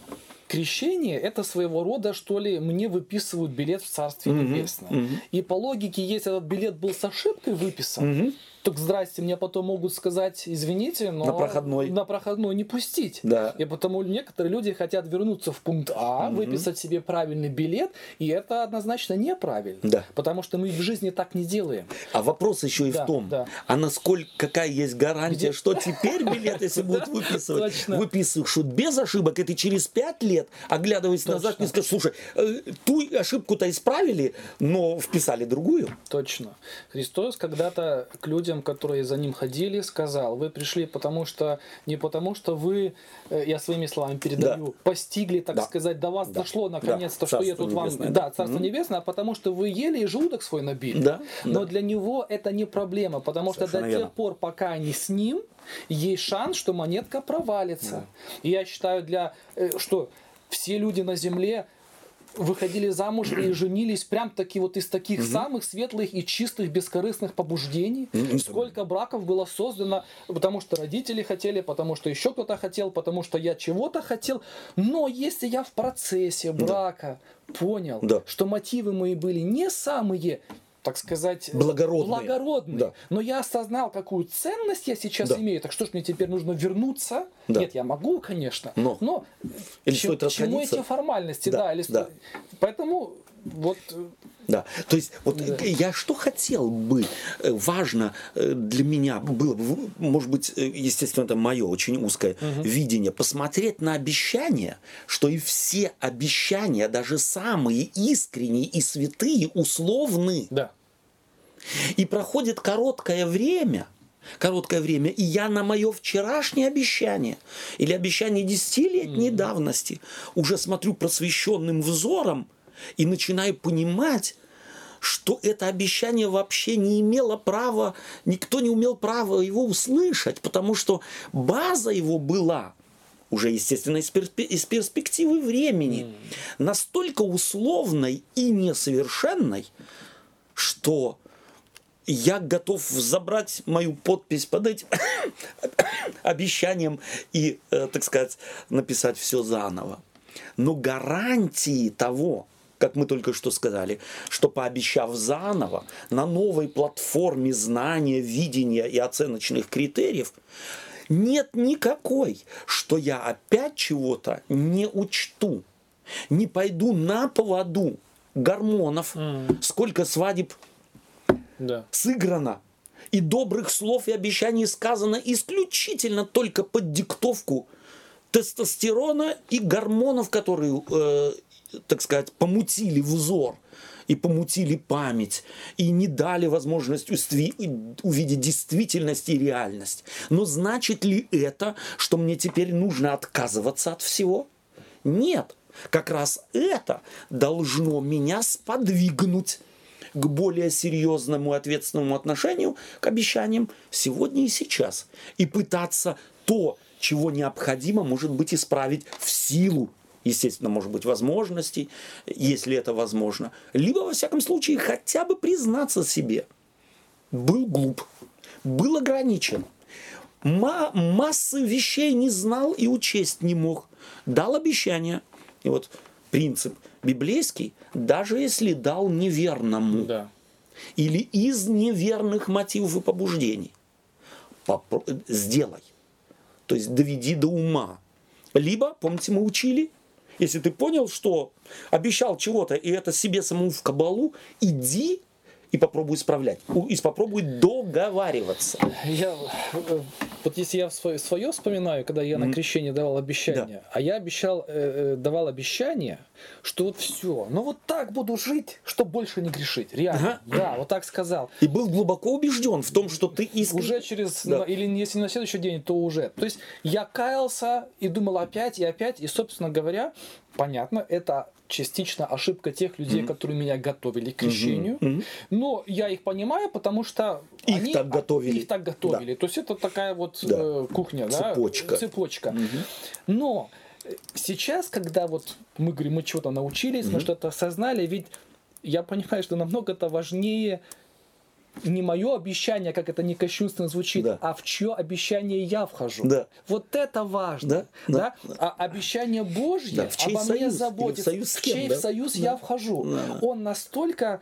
крещение это своего рода, что ли, мне выписывают билет в Царствие Небесное. И по логике, если этот билет был с ошибкой выписан, так здрасте, мне потом могут сказать, извините, но На проходной. на проходной не пустить. Да. И потому некоторые люди хотят вернуться в пункт А, выписать себе правильный билет, и это однозначно неправильно. Да. Потому что мы в жизни так не делаем. А вопрос еще и Да, в том, да. а насколько какая есть гарантия, Где- что теперь билет, если будут выписывать, выписывают без ошибок, это через пять лет, оглядываясь назад, не скажешь, слушай, э, ту ошибку-то исправили, но вписали другую. Точно. Христос когда-то к людям, которые за ним ходили, сказал, вы пришли потому что, не потому что вы, э, я своими словами передаю, постигли, так Да. сказать, до вас Да. дошло Да. наконец-то, что я Царство тут вам, Небесное, да, да. Царство Мгм. Небесное, а потому что вы ели и желудок свой набили. Да, Но да. для него это не проблема, потому что до Совершенно тех верно. пор, пока они с ним, есть шанс, что монетка провалится. И я считаю, для, э, что все люди на земле выходили замуж и женились прям таки вот из таких самых светлых и чистых бескорыстных побуждений. Мгм. Сколько браков было создано, потому что родители хотели, потому что еще кто-то хотел, потому что я чего-то хотел. Но если я в процессе брака понял, Да. что мотивы мои были не самые так сказать, Благородные. благородные. Да. Но я осознал, какую ценность я сейчас Да. имею. Так что ж мне теперь нужно вернуться? Да. Нет, я могу, конечно. Но. Или чем- стоит чему эти формальности? Да, Да, или да. Поэтому вот э, Да, то есть вот Да. э, я что хотел бы, э, важно э, для меня было бы, может быть, э, естественно, это мое очень узкое видение, посмотреть на обещания, что и все обещания, даже самые искренние и святые, условны. да. И проходит короткое время, короткое время, и я на мое вчерашнее обещание или обещание десятилетней давности уже смотрю просвещенным взором и начинаю понимать, что это обещание вообще не имело права, никто не умел права его услышать, потому что база его была уже, естественно, из перспективы времени, настолько условной и несовершенной, что я готов забрать мою подпись под этим обещанием и, э, так сказать, написать все заново. Но гарантии того, как мы только что сказали, что пообещав заново на новой платформе знания, видения и оценочных критериев, нет никакой, что я опять чего-то не учту, не пойду на поводу гормонов, сколько свадеб Да. сыграно. И добрых слов и обещаний сказано исключительно только под диктовку тестостерона и гормонов, которые, э, так сказать, помутили взор и помутили память, и не дали возможность увидеть действительность и реальность. Но значит ли это, что мне теперь нужно отказываться от всего? Нет. Как раз это должно меня сподвигнуть к более серьезному и ответственному отношению к обещаниям сегодня и сейчас. И пытаться то, чего необходимо, может быть, исправить в силу естественно, может быть, возможностей, если это возможно. Либо, во всяком случае, хотя бы признаться себе. Был глуп, был ограничен. Ма- массы вещей не знал и учесть не мог. Дал обещание. И вот принцип библейский, даже если дал неверному Да. или из неверных мотивов и побуждений, попро- сделай. То есть доведи до ума. Либо, помните, мы учили, если ты понял, что обещал чего-то, и это себе самому в кабалу, иди и попробуй исправлять. И попробуй договариваться. Я, э, вот если я свое, свое вспоминаю, когда я на крещение давал обещание, а я обещал, э, э, давал обещание, что вот все, ну вот так буду жить, чтобы больше не грешить. Реально. Ага. Да, вот так сказал. И был глубоко убежден в том, что ты искренне... Уже через, Да. на- или если на следующий день, то уже. То есть я каялся и думал опять и опять, и, собственно говоря, понятно, это частично ошибка тех людей, которые меня готовили к крещению. мгм. Но я их понимаю, потому что Их они, так готовили. Их так готовили. То есть это такая вот Да. э, кухня, да, Цепочка. цепочка. Но э, сейчас, когда вот мы говорим, мы чего-то научились, мы что-то осознали, ведь я понимаю, что намного это важнее не мое обещание, как это не кощунственно звучит, Да. а в чье обещание я вхожу. Да. Вот это важно. Да, да, А обещание Божье Да, в чей обо мне союз? заботится. Или в союз с в кем, чей да? в союз Да. я вхожу. Да. Он настолько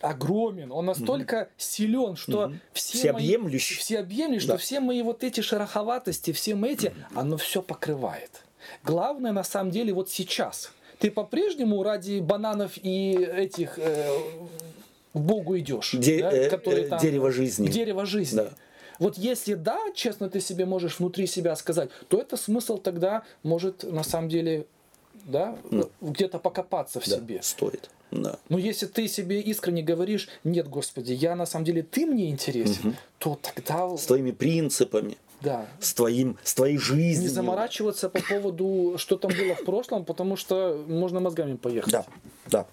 огромен, он настолько силен, что все Всеобъемлющий. мои, всеобъемлющий, Да. что все мои вот эти шероховатости, все мы эти, оно все покрывает. Главное на самом деле вот сейчас. Ты по-прежнему ради бананов и этих э, к Богу идешь. Де- да, э, которые э, там- дерево жизни. Дерево жизни. Да. Вот если да, честно ты себе можешь внутри себя сказать, то это смысл тогда может на самом деле да, где-то покопаться в Да, себе. стоит. Да. Но если ты себе искренне говоришь, нет, Господи, я на самом деле ты мне интересен, то тогда С твоими принципами, да. с, твоим, с твоей жизнью. Не заморачиваться по поводу, что там было в прошлом, потому что можно мозгами поехать. Да, да.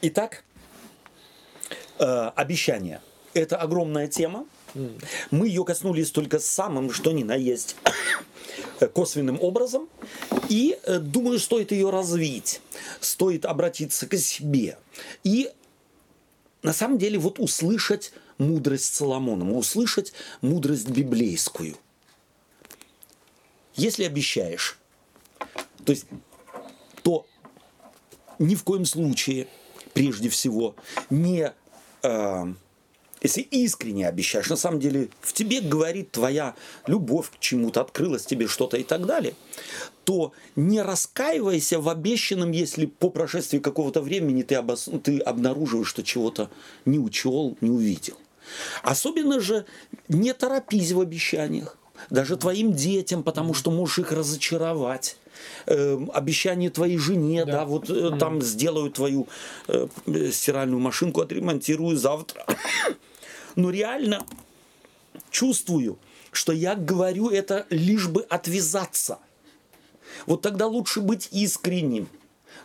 Итак, э, обещание. Это огромная тема. Мы ее коснулись только самым, что ни на есть, косвенным образом. И э, думаю, стоит ее развить. Стоит обратиться к себе. И на самом деле вот услышать мудрость Соломона, услышать мудрость библейскую. Если обещаешь, то есть то ни в коем случае, прежде всего, не если искренне обещаешь, на самом деле в тебе говорит твоя любовь к чему-то, открылось тебе что-то и так далее, то не раскаивайся в обещанном, если по прошествии какого-то времени ты, обос... ты обнаруживаешь, что чего-то не учел, не увидел. Особенно же не торопись в обещаниях. Даже твоим детям, потому что можешь их разочаровать. Э, обещание твоей жене, да, Да. вот э, там сделаю твою э, э, стиральную машинку, отремонтирую завтра. Но реально чувствую, что я говорю это лишь бы отвязаться. Вот тогда лучше быть искренним.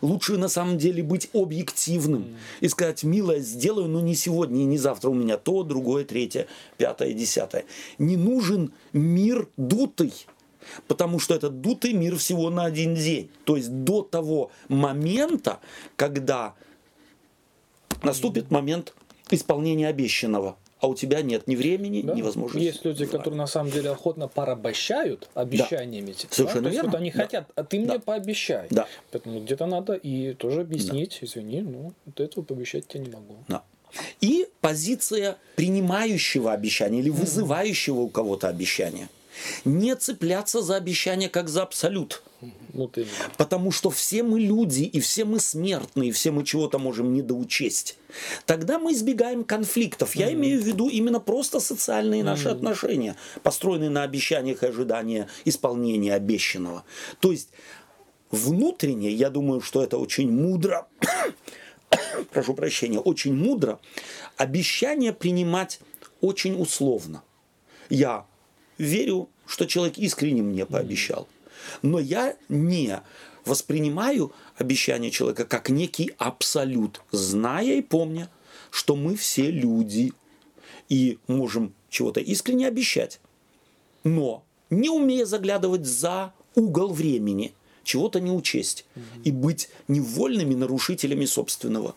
Лучше на самом деле быть объективным и сказать, милая, сделаю, но не сегодня и не завтра. У меня то, другое, третье, пятое, десятое. Не нужен мир дутый, потому что этот дутый мир всего на один день. То есть до того момента, когда наступит момент исполнения обещанного, а у тебя нет ни времени, Да. ни возможности. Есть люди, которые на самом деле охотно порабощают обещаниями. да? Совершенно То есть верно. вот они Да. хотят, а ты мне Да. пообещай. Да. Поэтому где-то надо и тоже объяснить, извини, ну, вот этого пообещать тебе не могу. Да. И позиция принимающего обещания или вызывающего у кого-то обещания. Не цепляться за обещание как за абсолют. Вот именно. Потому что все мы люди, и все мы смертные, и все мы чего-то можем недоучесть. Тогда мы избегаем конфликтов. Я имею в виду именно просто социальные наши отношения, построенные на обещаниях и ожидании исполнения обещанного. То есть внутренне, я думаю, что это очень мудро, прошу прощения, очень мудро, обещание принимать очень условно. Я верю, что человек искренне мне пообещал. Но я не воспринимаю обещание человека как некий абсолют, зная и помня, что мы все люди и можем чего-то искренне обещать, но не умея заглядывать за угол времени, чего-то не учесть и быть невольными нарушителями собственного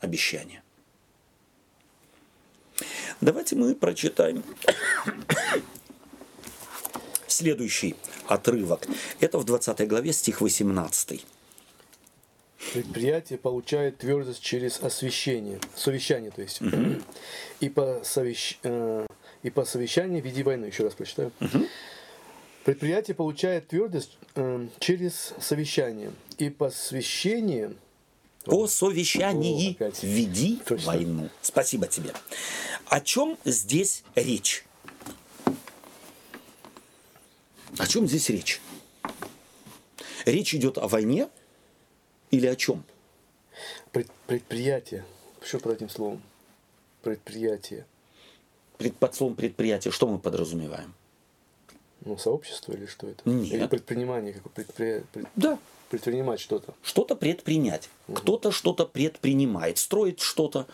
обещания. Давайте мы прочитаем следующий отрывок. Это в 20 главе стих 18. Предприятие получает твердость через освещение, совещание, то есть. И, по совещ... э, и по совещанию веди войну. Еще раз прочитаю. Предприятие получает твердость э, через совещание. И по священию По совещании О, опять. веди Точно. войну. Спасибо тебе. О чем здесь речь? О чем здесь речь? Речь идет о войне или о чем? пред- предприятие. Что под этим словом? Предприятие. Пред- Под словом предприятие что мы подразумеваем? Ну, сообщество или что это? Нет. Или предпринимание, как предпри... пред- Да, предпринимать что-то. что-то предпринять. Кто-то что-то предпринимает, строит что-то,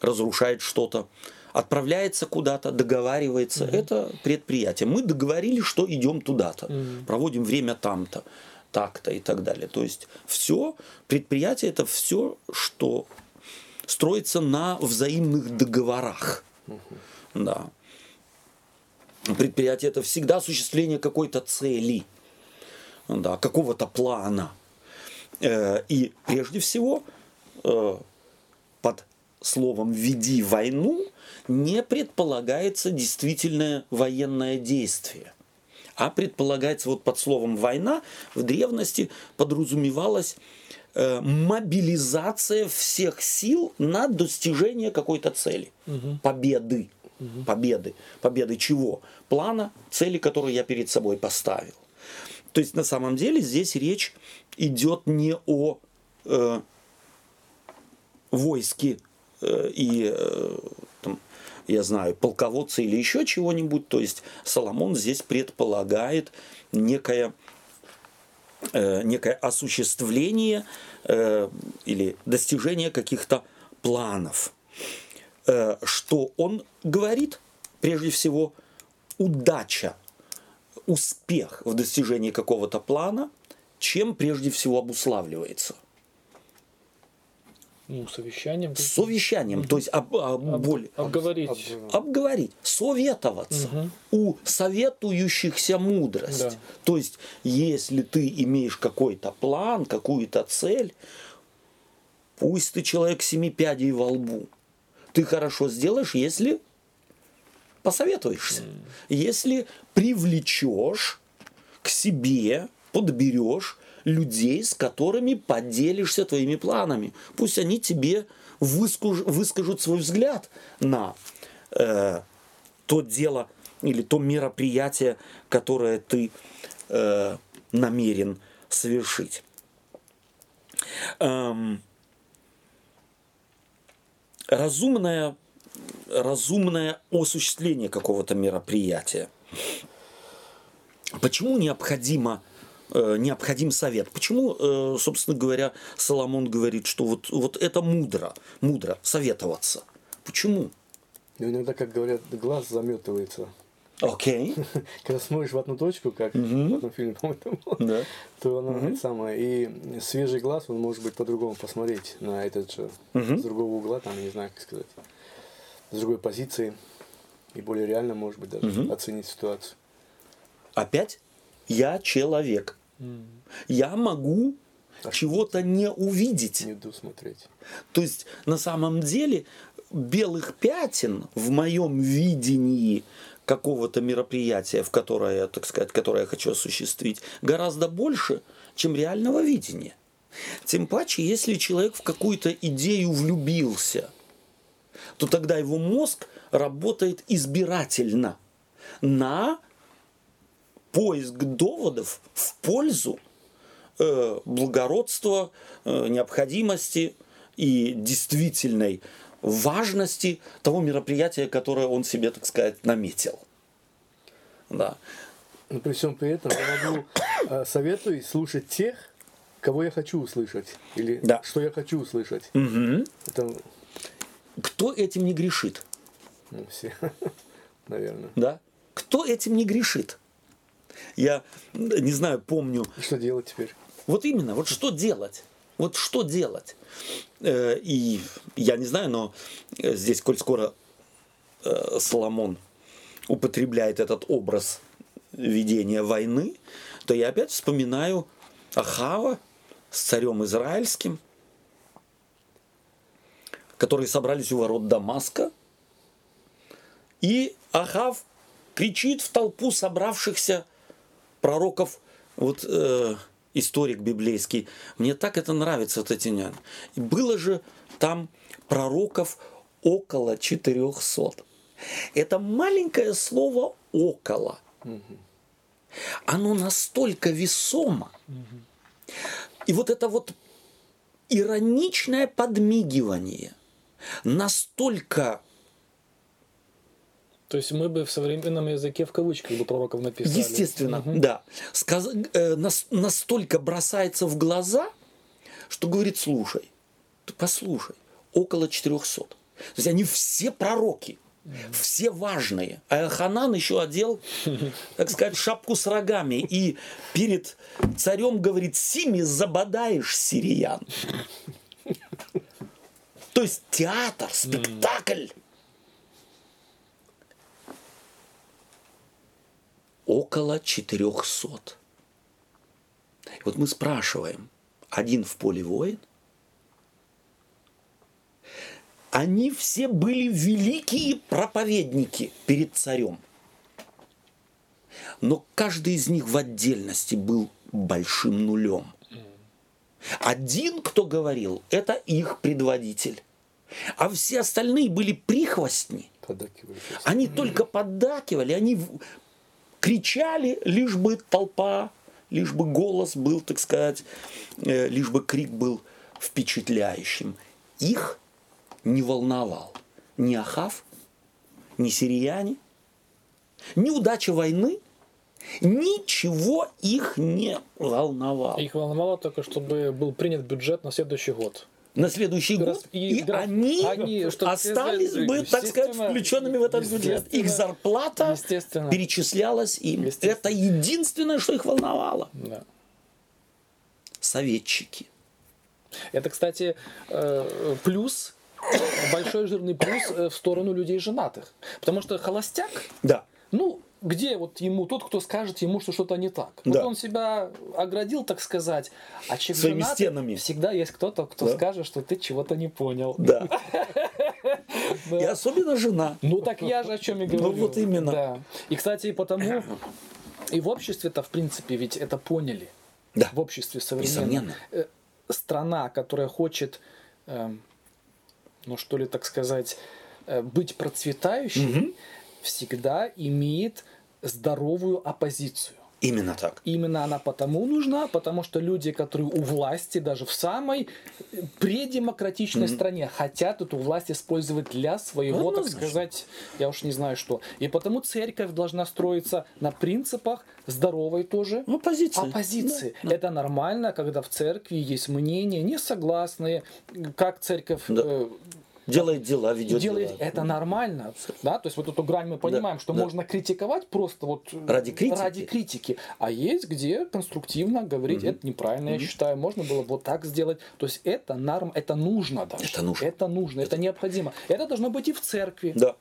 разрушает что-то, отправляется куда-то, договаривается. Это предприятие. Мы договорились, что идем туда-то, проводим время там-то, так-то и так далее. То есть все, предприятие это все, что строится на взаимных договорах. Да. Предприятие это всегда осуществление какой-то цели, да, какого-то плана. Э, И прежде всего э, словом «веди войну» не предполагается действительное военное действие. А предполагается вот под словом «война» в древности подразумевалась э, мобилизация всех сил на достижение какой-то цели, победы. Победы. Победы чего? Плана, цели, которую я перед собой поставил. То есть на самом деле здесь речь идет не о э, войске и э, там, я знаю, полководца или еще чего-нибудь. То есть Соломон здесь предполагает некое, э, некое осуществление э, или достижение каких-то планов. Э, что он говорит? Прежде всего, удача, успех в достижении какого-то плана, чем прежде всего обуславливается? Ну, совещанием. Совещанием, то есть об, об- более- Обговорить. Об- обговорить, советоваться. У советующихся мудрость. Да. То есть, если ты имеешь какой-то план, какую-то цель, пусть ты человек семи пядей во лбу, ты хорошо сделаешь, если посоветуешься. Если привлечешь к себе, подберешь людей, с которыми поделишься твоими планами. Пусть они тебе выскуж- выскажут свой взгляд на э, то дело или то мероприятие, которое ты э, намерен совершить. Эм, разумное, разумное осуществление какого-то мероприятия. Почему необходимо э, необходим совет. Почему, э, собственно говоря, Соломон говорит, что вот, вот это мудро, мудро советоваться. Почему? Ну, иногда, как говорят, глаз заметывается. Окей. Когда смотришь в одну точку, как в одном фильме, по-моему, Да. то оно это самое. И свежий глаз, он может быть по-другому посмотреть на этот же, с другого угла, там, не знаю, как сказать, с другой позиции. И более реально, может быть, даже оценить ситуацию. Опять я человек. Я могу чего-то не увидеть. Не иду смотреть. То есть на самом деле белых пятен в моем видении какого-то мероприятия, в которое, так сказать, которое я хочу осуществить, гораздо больше, чем реального видения. Тем паче, если человек в какую-то идею влюбился, то тогда его мозг работает избирательно на поиск доводов в пользу э, благородства, э, необходимости и действительной важности того мероприятия, которое он себе, так сказать, наметил. Да. Но при всем при этом я могу э, советую слушать тех, кого я хочу услышать. Или Да. что я хочу услышать. Мгм. Это Кто этим не грешит? ну, все, наверное. Да? Кто этим не грешит? Я не знаю, помню, что делать теперь? Вот именно, вот что делать? Вот что делать? Э, И я не знаю, но э, здесь, коль скоро э, Соломон употребляет этот образ ведения войны, то я опять вспоминаю Ахава с царем израильским, которые собрались у ворот Дамаска, и Ахав кричит в толпу собравшихся пророков, вот э, историк библейский, мне так это нравится. И Было же там пророков около 400. Это маленькое слово «около». Оно настолько весомо. И вот это вот ироничное подмигивание настолько То есть мы бы в современном языке в кавычках бы пророков написали. Естественно, Мгм. да. Сказ- э, нас- настолько бросается в глаза, что говорит, слушай, ты послушай, около 400. То есть они все пророки, все важные. А Ханан еще одел, так сказать, шапку с рогами. И перед царем говорит, сими забодаешь сириян. То есть театр, спектакль. Около 400. И вот мы спрашиваем, один в поле воин? Они все были великие проповедники перед царем. Но каждый из них в отдельности был большим нулем. Один, кто говорил, это их предводитель. А все остальные были прихвостни. Они только поддакивали, они кричали, лишь бы толпа, лишь бы голос был, так сказать, э, лишь бы крик был впечатляющим. Их не волновал ни Ахав, ни сирияне, ни удача войны, ничего их не волновало. Их волновало только, чтобы был принят бюджет на следующий год. На следующий год, и и, граф- они, они, остались бы, так сказать, включенными в этот бюджет. Их зарплата перечислялась им. Это единственное, что их волновало. Да. Советчики. Это, кстати, э, плюс, большой жирный плюс э, в сторону людей женатых. Потому что холостяк, Да. ну, где вот ему тот, кто скажет ему, что что-то не так? Да. Вот он себя оградил, так сказать, а человек Своими женатый, стенами. всегда есть кто-то, кто Да. скажет, что ты чего-то не понял. Да. И особенно жена. Ну так я же о чем и говорю. Ну, вот именно. Да. И, кстати, и потому и в обществе-то, в принципе, ведь это поняли. Да. В обществе современном. Несомненно. Э, Страна, которая хочет, эм, ну что ли, так сказать, э, быть процветающей, всегда имеет здоровую оппозицию. Именно так. Именно она потому нужна, потому что люди, которые у власти, даже в самой э, предемократичной стране, хотят эту власть использовать для своего, так Однозначно. сказать, я уж не знаю что. И потому церковь должна строиться на принципах здоровой тоже позиция. оппозиции. Да, да. Это нормально, когда в церкви есть мнения несогласные, как церковь Да. э, Делает дела, ведет делает, дела. это нормально. Да? То есть вот эту грань мы понимаем, что да. можно критиковать просто вот э, Ради критики. ради критики. А есть где конструктивно говорить, это неправильно, я считаю, можно было бы вот так сделать. То есть это норм, это нужно даже. Это нужно. Это нужно, это необходимо. Это должно быть и в церкви. Да.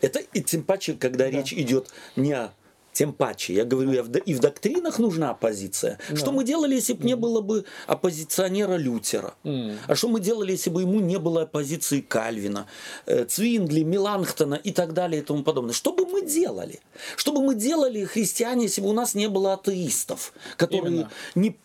Это и тем паче, когда речь идет не о тем паче. Я говорю, и в доктринах нужна оппозиция. Да. Что мы делали, если бы не было бы оппозиционера Лютера? Mm. А что мы делали, если бы ему не было оппозиции Кальвина, э, Цвингли, Миланхтона и так далее и тому подобное? Что бы мы делали? Что бы мы делали, христиане, если бы у нас не было атеистов, которые Именно. не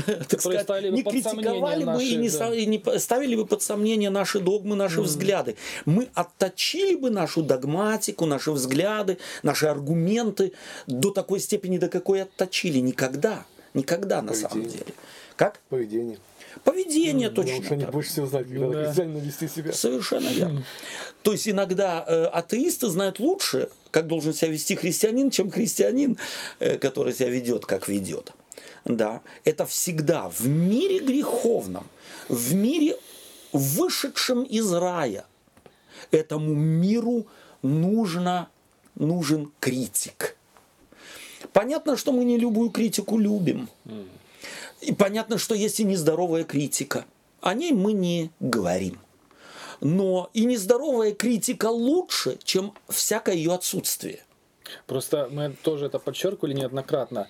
так сказать, не критиковали бы наши, и, не, да. и не ставили бы под сомнение наши догмы, наши mm. взгляды. Мы отточили бы нашу догматику, наши взгляды, наши аргументы до такой степени, до какой отточили. Никогда. Никогда на Поведение. самом деле. Как? Поведение. Поведение mm, точно. Потому что они больше всего знают, как да. христианин вести себя. Совершенно верно. То есть иногда э, атеисты знают лучше, как должен себя вести христианин, чем христианин, э, который себя ведет, как ведет да, это всегда в мире греховном, в мире вышедшем из рая, этому миру нужно, нужен критик. Понятно, что мы не любую критику любим. И понятно, что есть и нездоровая критика. О ней мы не говорим. Но и нездоровая критика лучше, чем всякое ее отсутствие. Просто мы тоже это подчеркивали неоднократно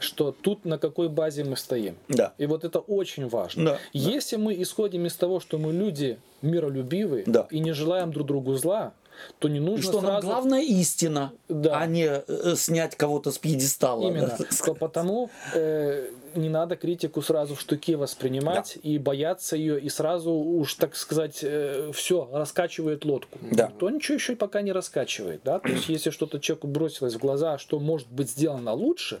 что тут на какой базе мы стоим. Да. И вот это очень важно. Да. Если да. мы исходим из того, что мы люди миролюбивые да. и не желаем друг другу зла, то не нужно и что сразу... нам главная истина, да. а не э, снять кого-то с пьедестала. Именно. Да, то потому э, не надо критику сразу в штуке воспринимать да. и бояться ее, и сразу уж, так сказать, э, все, раскачивает лодку. Да. То ничего еще пока не раскачивает. Да? То есть, если что-то человеку бросилось в глаза, что может быть сделано лучше,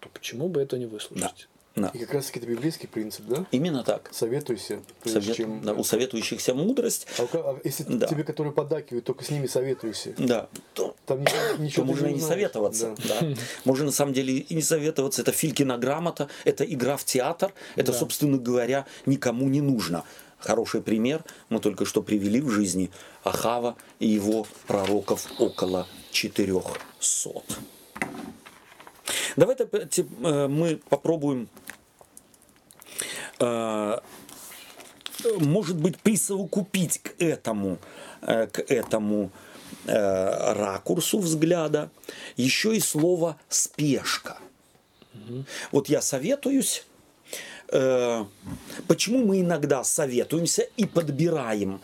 то почему бы это не выслушать? Да. И как раз таки это библейский принцип, да? Именно так. Советуйся. Совет, чем... да, у советующихся мудрость. А, а если да. тебе, которые поддакивают, только с ними советуйся. Да. То, Там ничего, ничего то можно и не советоваться. Да. Да. Можно на самом деле и не советоваться. Это Филькина грамота, это игра в театр. Это, да. собственно говоря, никому не нужно. Хороший пример мы только что привели в жизни Ахава и его пророков около четырехсот. Давайте э, мы попробуем, э, может быть, присовокупить к этому, э, к этому ракурсу взгляда еще и слово спешка. Вот я советуюсь Почему мы иногда советуемся и подбираем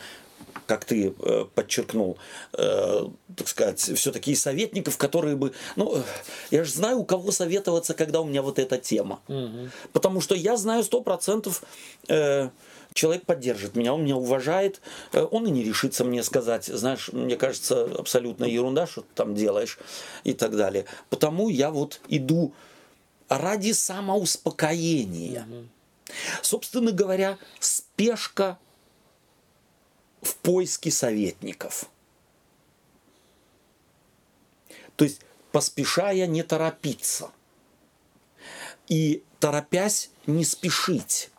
как ты э, подчеркнул, э, так сказать, все-таки советников, которые бы... Ну, я же знаю, у кого советоваться, когда у меня вот эта тема. Угу. Потому что я знаю сто процентов... Э, человек поддержит меня, он меня уважает, он и не решится мне сказать, знаешь, мне кажется, абсолютно ерунда, что ты там делаешь и так далее. Потому я вот иду ради самоуспокоения. Собственно говоря, спешка в поиске советников. То есть, поспешая не торопиться. И торопясь не спешить.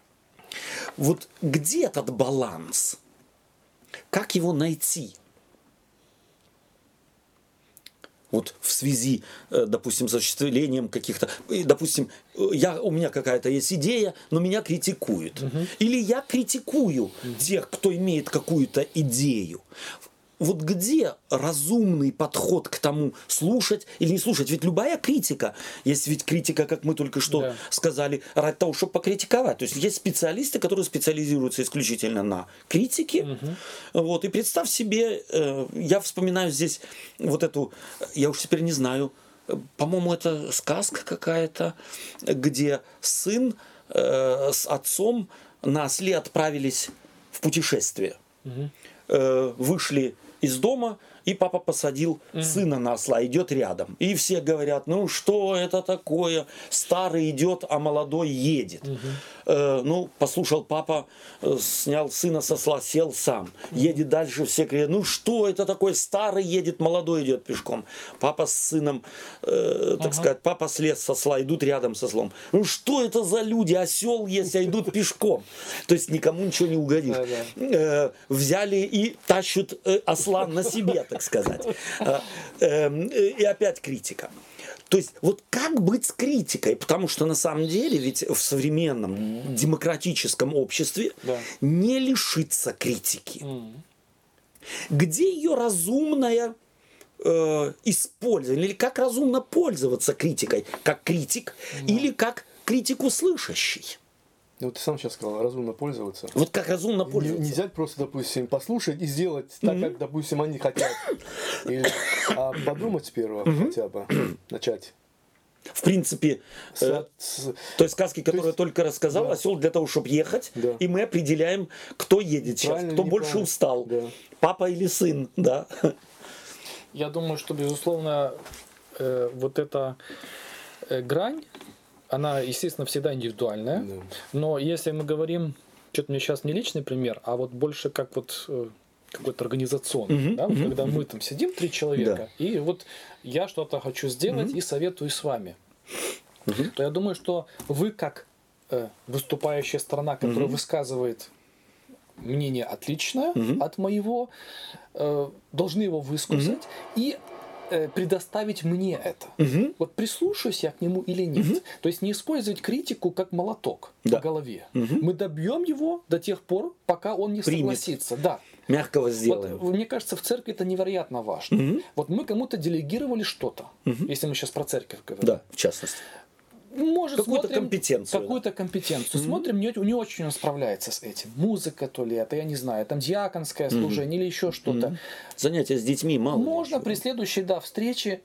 Вот где этот баланс? Как его найти? Вот в связи, э, допустим, с осуществлением каких-то, допустим, э, я, у меня какая-то есть идея, но меня критикуют. Угу. Или я критикую угу. тех, кто имеет какую-то идею вот где разумный подход к тому, слушать или не слушать? Ведь любая критика, есть ведь критика, как мы только что да. сказали, ради того, чтобы покритиковать. То есть есть специалисты, которые специализируются исключительно на критике. Угу. Вот, и представь себе, э, я вспоминаю здесь вот эту, я уж теперь не знаю, по-моему, это сказка какая-то, где сын э, с отцом на осле отправились в путешествие. Угу. Э, вышли из дома, и папа посадил mm. сына на осла, идет рядом. И все говорят, ну что это такое? Старый идет, а молодой едет. Mm-hmm. Э, ну, послушал папа, э, снял сына со осла, сел сам. Mm-hmm. Едет дальше, все говорят, ну что это такое? Старый едет, молодой идет пешком. Папа с сыном, э, так uh-huh. сказать, папа слез со осла, идут рядом со слом. Ну что это за люди? Осел есть, а идут пешком. То есть никому ничего не угодишь. Э, взяли и тащут э, осла на себе, так сказать. А, эм, и опять критика. То есть вот как быть с критикой? Потому что на самом деле ведь в современном демократическом обществе да. не лишиться критики. Mm. Где ее разумная э, использовать, или как разумно пользоваться критикой, как критик или как критик услышащий. Ну, ты сам сейчас сказал, разумно пользоваться. Вот как разумно Не, пользоваться. не взять просто, допустим, послушать и сделать так, как, допустим, они хотят. Или, а подумать сперва хотя бы, начать. В принципе, С- э, с- той сказки, которую я есть- только рассказал, да. осел для того, чтобы ехать, Да. и мы определяем, кто едет сейчас, Правильно кто больше неправильно. устал, Да. папа или сын, да. Я думаю, что, безусловно, э, вот эта э, грань, она, естественно, всегда индивидуальная. Да. Но если мы говорим, что-то мне сейчас не личный пример, а вот больше как вот э, какой-то организационный, Мгм, да, вот мгм, когда мы там сидим три человека, и вот я что-то хочу сделать и советую с вами, Мгм. то я думаю, что вы как э, выступающая сторона, которая высказывает мнение отличное Мгм. от моего, э, должны его высказать и э, предоставить мне это. Мгм. Вот прислушаюсь я к нему или нет. То есть не использовать критику как молоток Да. по голове. Мгм. Мы добьем его до тех пор, пока он не Примет. согласится. Да. Мягкого Вот, сделаем. мне кажется, в церкви это невероятно важно. Мгм. Вот мы кому-то делегировали что-то, Мгм. если мы сейчас про церковь говорим. Да, в частности. Может, Какую-то смотрим компетенцию, Какую-то компетенцию. Смотрим, не, не очень он справляется с этим. Музыка то ли это, я не знаю, там диаконское служение или еще что-то. Занятия с детьми мало. Можно при следующей да, встрече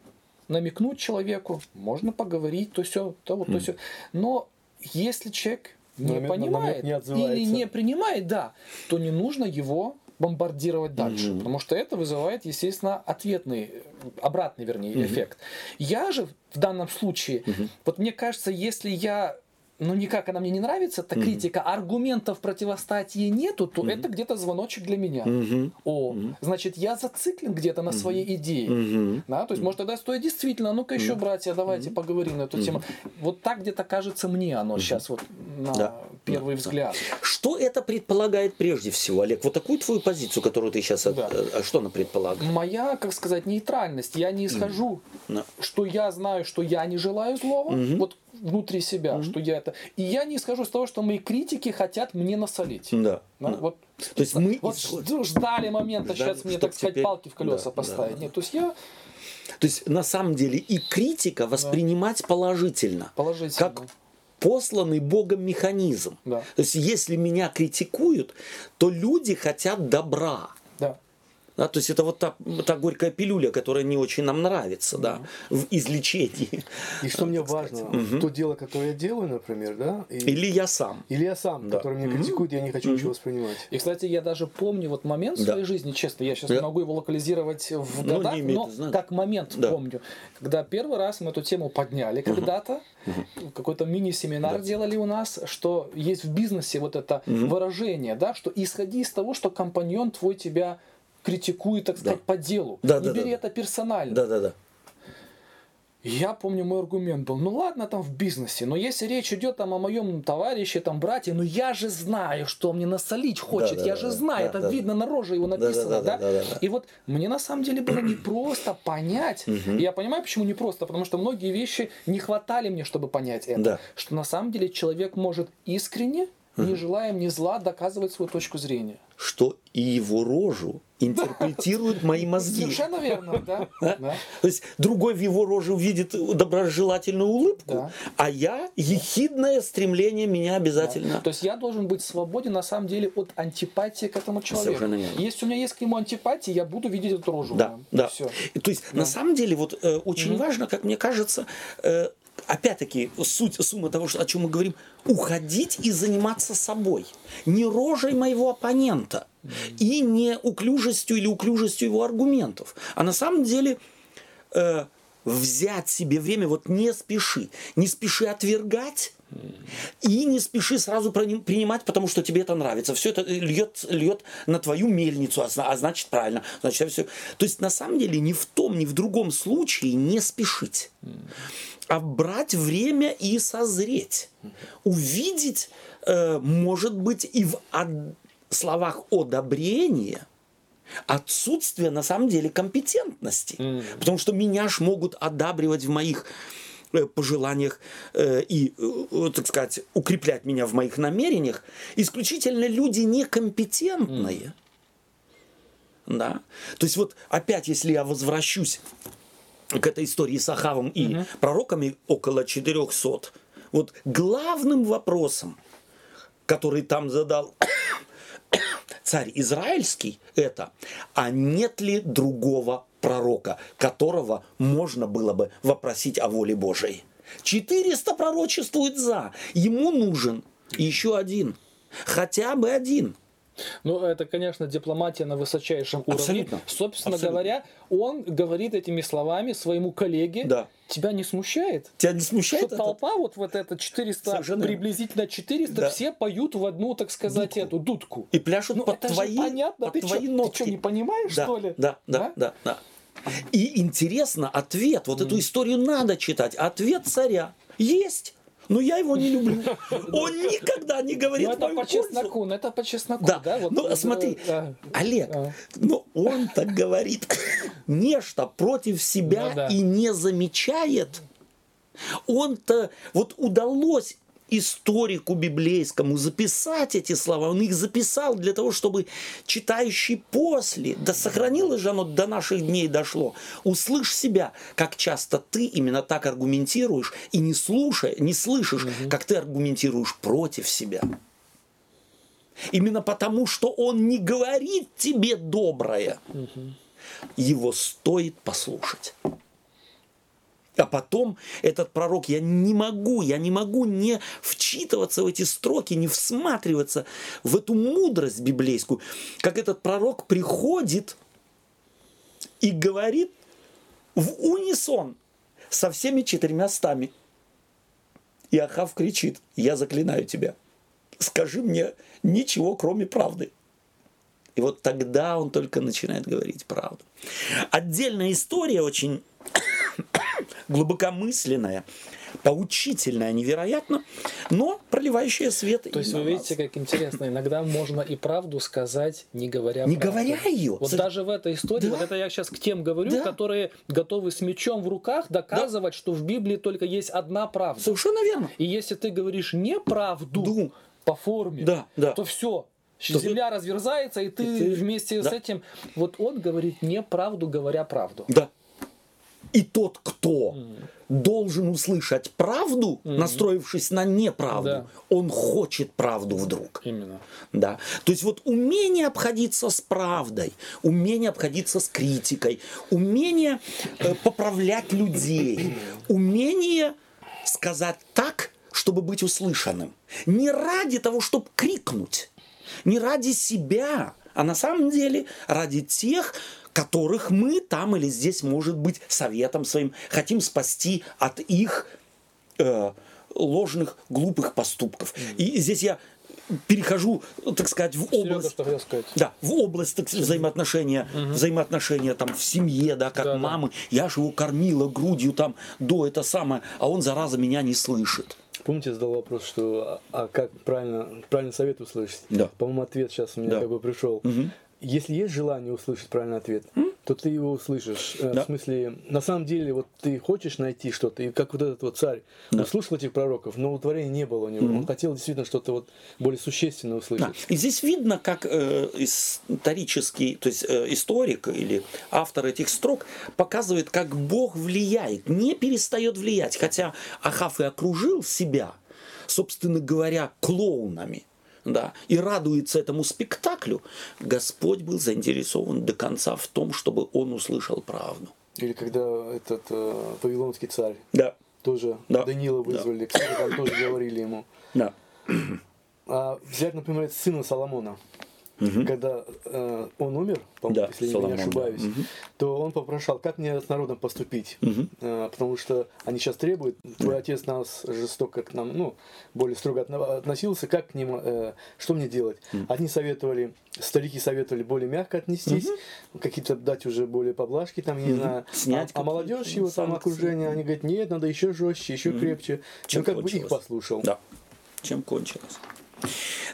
намекнуть человеку, можно поговорить, то все, то вот, то все. Но если человек не Намек- понимает намек не или не принимает, да, то не нужно его бомбардировать дальше, потому что это вызывает, естественно, ответный, э, обратный, вернее, эффект. Я же в данном случае, вот мне кажется, если я ну никак она мне не нравится, эта критика, аргументов противостать ей нету, то это где-то звоночек для меня. Мгм. О, значит, я зациклен где-то на своей идее. Мгм. Да, то есть, может, тогда стоит действительно, а ну-ка еще, братья, давайте поговорим на эту тему. Вот так где-то кажется мне оно сейчас вот на Да. первый взгляд. Что это предполагает прежде всего, Олег? Вот такую твою позицию, которую ты сейчас... Да. Что она предполагает? Моя, как сказать, нейтральность. Я не исхожу, Да. что я знаю, что я не желаю злого, вот внутри себя, что я это. И я не исхожу из того, что мои критики хотят мне насолить. Да. Да, да. Вот, То есть мы вот исход- жд- ждали момента Ждали, сейчас мне, так сказать, теперь- палки в колеса да, поставить. да, да. Нет, то есть я То есть на самом деле и критика воспринимать положительно, положительно. как посланный Богом механизм. Да. То есть если меня критикуют, то люди хотят добра. Да. То есть это вот та, та горькая пилюля, которая не очень нам нравится, да, в излечении. И что мне важно, то дело, которое я делаю, например, да, и- Или я сам. или я сам, Да. который меня критикует, я не хочу ничего воспринимать. И, кстати, я даже помню вот момент в Да. своей жизни, честно, я сейчас Да. не могу его локализировать в Ну, годах, но значения. как момент Да. помню, когда первый раз мы эту тему подняли когда-то, какой-то мини-семинар делали у нас, что есть в бизнесе вот это выражение, да, что исходи из того, что компаньон твой тебя критикует, так сказать, по делу. Да, не да, бери да. это персонально. Да-да-да. Я помню, мой аргумент был, ну ладно там в бизнесе, но если речь идет там о моем товарище, там брате, ну я же знаю, что он мне насолить хочет, Да, да, я да, же да, знаю, да, это да, видно на роже его да, написано, да, да? да, да, да. И вот мне на самом деле было не просто понять, и я понимаю, почему не просто, потому что многие вещи не хватали мне, чтобы понять это, Да. что на самом деле человек может искренне, не желая мне зла, доказывать свою точку зрения. Что и его рожу интерпретируют мои мозги. Совершенно верно, да. да. То есть другой в его роже увидит доброжелательную улыбку, Да. а я ехидное стремление меня обязательно. То есть я должен быть свободен на самом деле от антипатии к этому человеку. Совершенно верно. Если у меня есть к нему антипатия, я буду видеть эту рожу. Да, да. Все. То есть на самом деле вот э, очень важно, как мне кажется, э, опять-таки суть, сумма того, о чем мы говорим, уходить и заниматься собой, не рожей моего оппонента и не уклюжестью или уклюжестью его аргументов, а на самом деле э, взять себе время, вот не спеши, не спеши отвергать. И не спеши сразу принимать, потому что тебе это нравится. Все это льет, льет на твою мельницу, а, а значит правильно. Значит, все. То есть на самом деле ни в том, ни в другом случае не спешить, а брать время и созреть. Увидеть, э, может быть, и в од- словах одобрения отсутствие на самом деле компетентности. Потому что меня ж могут одабривать в моих э, пожеланиях э, и, э, так сказать, укреплять меня в моих намерениях исключительно люди некомпетентные. Да? То есть вот опять, если я возвращусь к этой истории с Ахавом и угу. пророками около 400, вот главным вопросом, который там задал царь израильский, это, а нет ли другого пророка, которого можно было бы вопросить о воле Божией? 400 пророчествует за. Ему нужен еще один. Хотя бы один. Ну, это, конечно, дипломатия на высочайшем уровне. Абсолютно. Собственно Абсолютно. говоря, он говорит этими словами своему коллеге. Да. Тебя не смущает? Тебя не смущает? Что это? толпа, вот, вот это 400, Совершенно. приблизительно 400, да. все поют в одну, так сказать, дудку. эту дудку. И пляшут ну, под это твои, же понятно. под ты твои что, нотки. Ты что, не понимаешь, да, что ли? Да, да, да, да. да. И интересно, ответ, вот mm. эту историю надо читать. Ответ царя есть. Но я его не люблю. Он никогда не говорит ну, это по чесноку, ну это по чесноку, да? да? Вот, ну, смотри, да. Олег, а. ну он так говорит нечто против себя ну, да. и не замечает. Он-то, вот удалось историку библейскому записать эти слова. Он их записал для того, чтобы читающий после, да сохранилось же оно до наших дней дошло, услышь себя, как часто ты именно так аргументируешь и не слушая, не слышишь, угу. как ты аргументируешь против себя. Именно потому, что он не говорит тебе доброе, угу. его стоит послушать. А потом этот пророк, я не могу, я не могу не вчитываться в эти строки, не всматриваться в эту мудрость библейскую, как этот пророк приходит и говорит в унисон со всеми четырьмя стами. И Ахав кричит, я заклинаю тебя, скажи мне ничего, кроме правды. И вот тогда он только начинает говорить правду. Отдельная история очень глубокомысленная, поучительная, невероятно, но проливающая свет. То есть вы видите, как интересно, иногда можно и правду сказать, не говоря Не правду. говоря ее. Вот даже в этой истории, да. вот это я сейчас к тем говорю, да. которые готовы с мечом в руках доказывать, да. что в Библии только есть одна правда. Совершенно верно. И если ты говоришь неправду Ду. по форме, да, да. то все, земля разверзается, и ты, и ты вместе да. с этим. Вот он говорит неправду, говоря правду. Да. И тот, кто mm. должен услышать правду, mm. настроившись на неправду, да. он хочет правду вдруг. Именно. Да. То есть вот умение обходиться с правдой, умение обходиться с критикой, умение э, поправлять людей, умение сказать так, чтобы быть услышанным. Не ради того, чтобы крикнуть, не ради себя, а на самом деле ради тех, которых мы там или здесь, может быть, советом своим хотим спасти от их э, ложных, глупых поступков. И здесь я перехожу, так сказать, в область, Серега, сказать. да, в область так, взаимоотношения, угу. взаимоотношения там в семье, да, как да, мамы. Да. Я же его кормила грудью там до это самое, а он зараза меня не слышит. Помните, задал вопрос, что а, а как правильно, правильный совет услышать? Да. По-моему, ответ сейчас у меня да. как бы пришел. Угу если есть желание услышать правильный ответ, mm? то ты его услышишь. Э, да. В смысле, на самом деле, вот ты хочешь найти что-то, и как вот этот вот царь да. услышал этих пророков, но утворения не было у него. Mm-hmm. Он хотел действительно что-то вот более существенное услышать. Да. И здесь видно, как э, исторический, то есть э, историк или автор этих строк показывает, как Бог влияет, не перестает влиять. Хотя Ахав и окружил себя, собственно говоря, клоунами да, и радуется этому спектаклю, Господь был заинтересован до конца в том, чтобы он услышал правду. Или когда этот э, Вавилонский царь да. тоже да. Данила вызвали, да. кстати, там тоже говорили ему. Да. А взять, например, сына Соломона угу. когда э, он умер, да, если я не ошибаюсь, угу. то он попрошал, как мне с народом поступить, угу. э, потому что они сейчас требуют, твой отец нас жестоко к нам, ну, более строго относился, как к ним, э, что мне делать? Угу. Одни советовали, старики советовали более мягко отнестись, угу. какие-то дать уже более поблажки, там, не угу. знаю, Снять а, а молодежь его там окружение, они говорят, нет, надо еще жестче, еще угу. крепче, Чем ну, как бы их послушал. Да. Чем кончилось?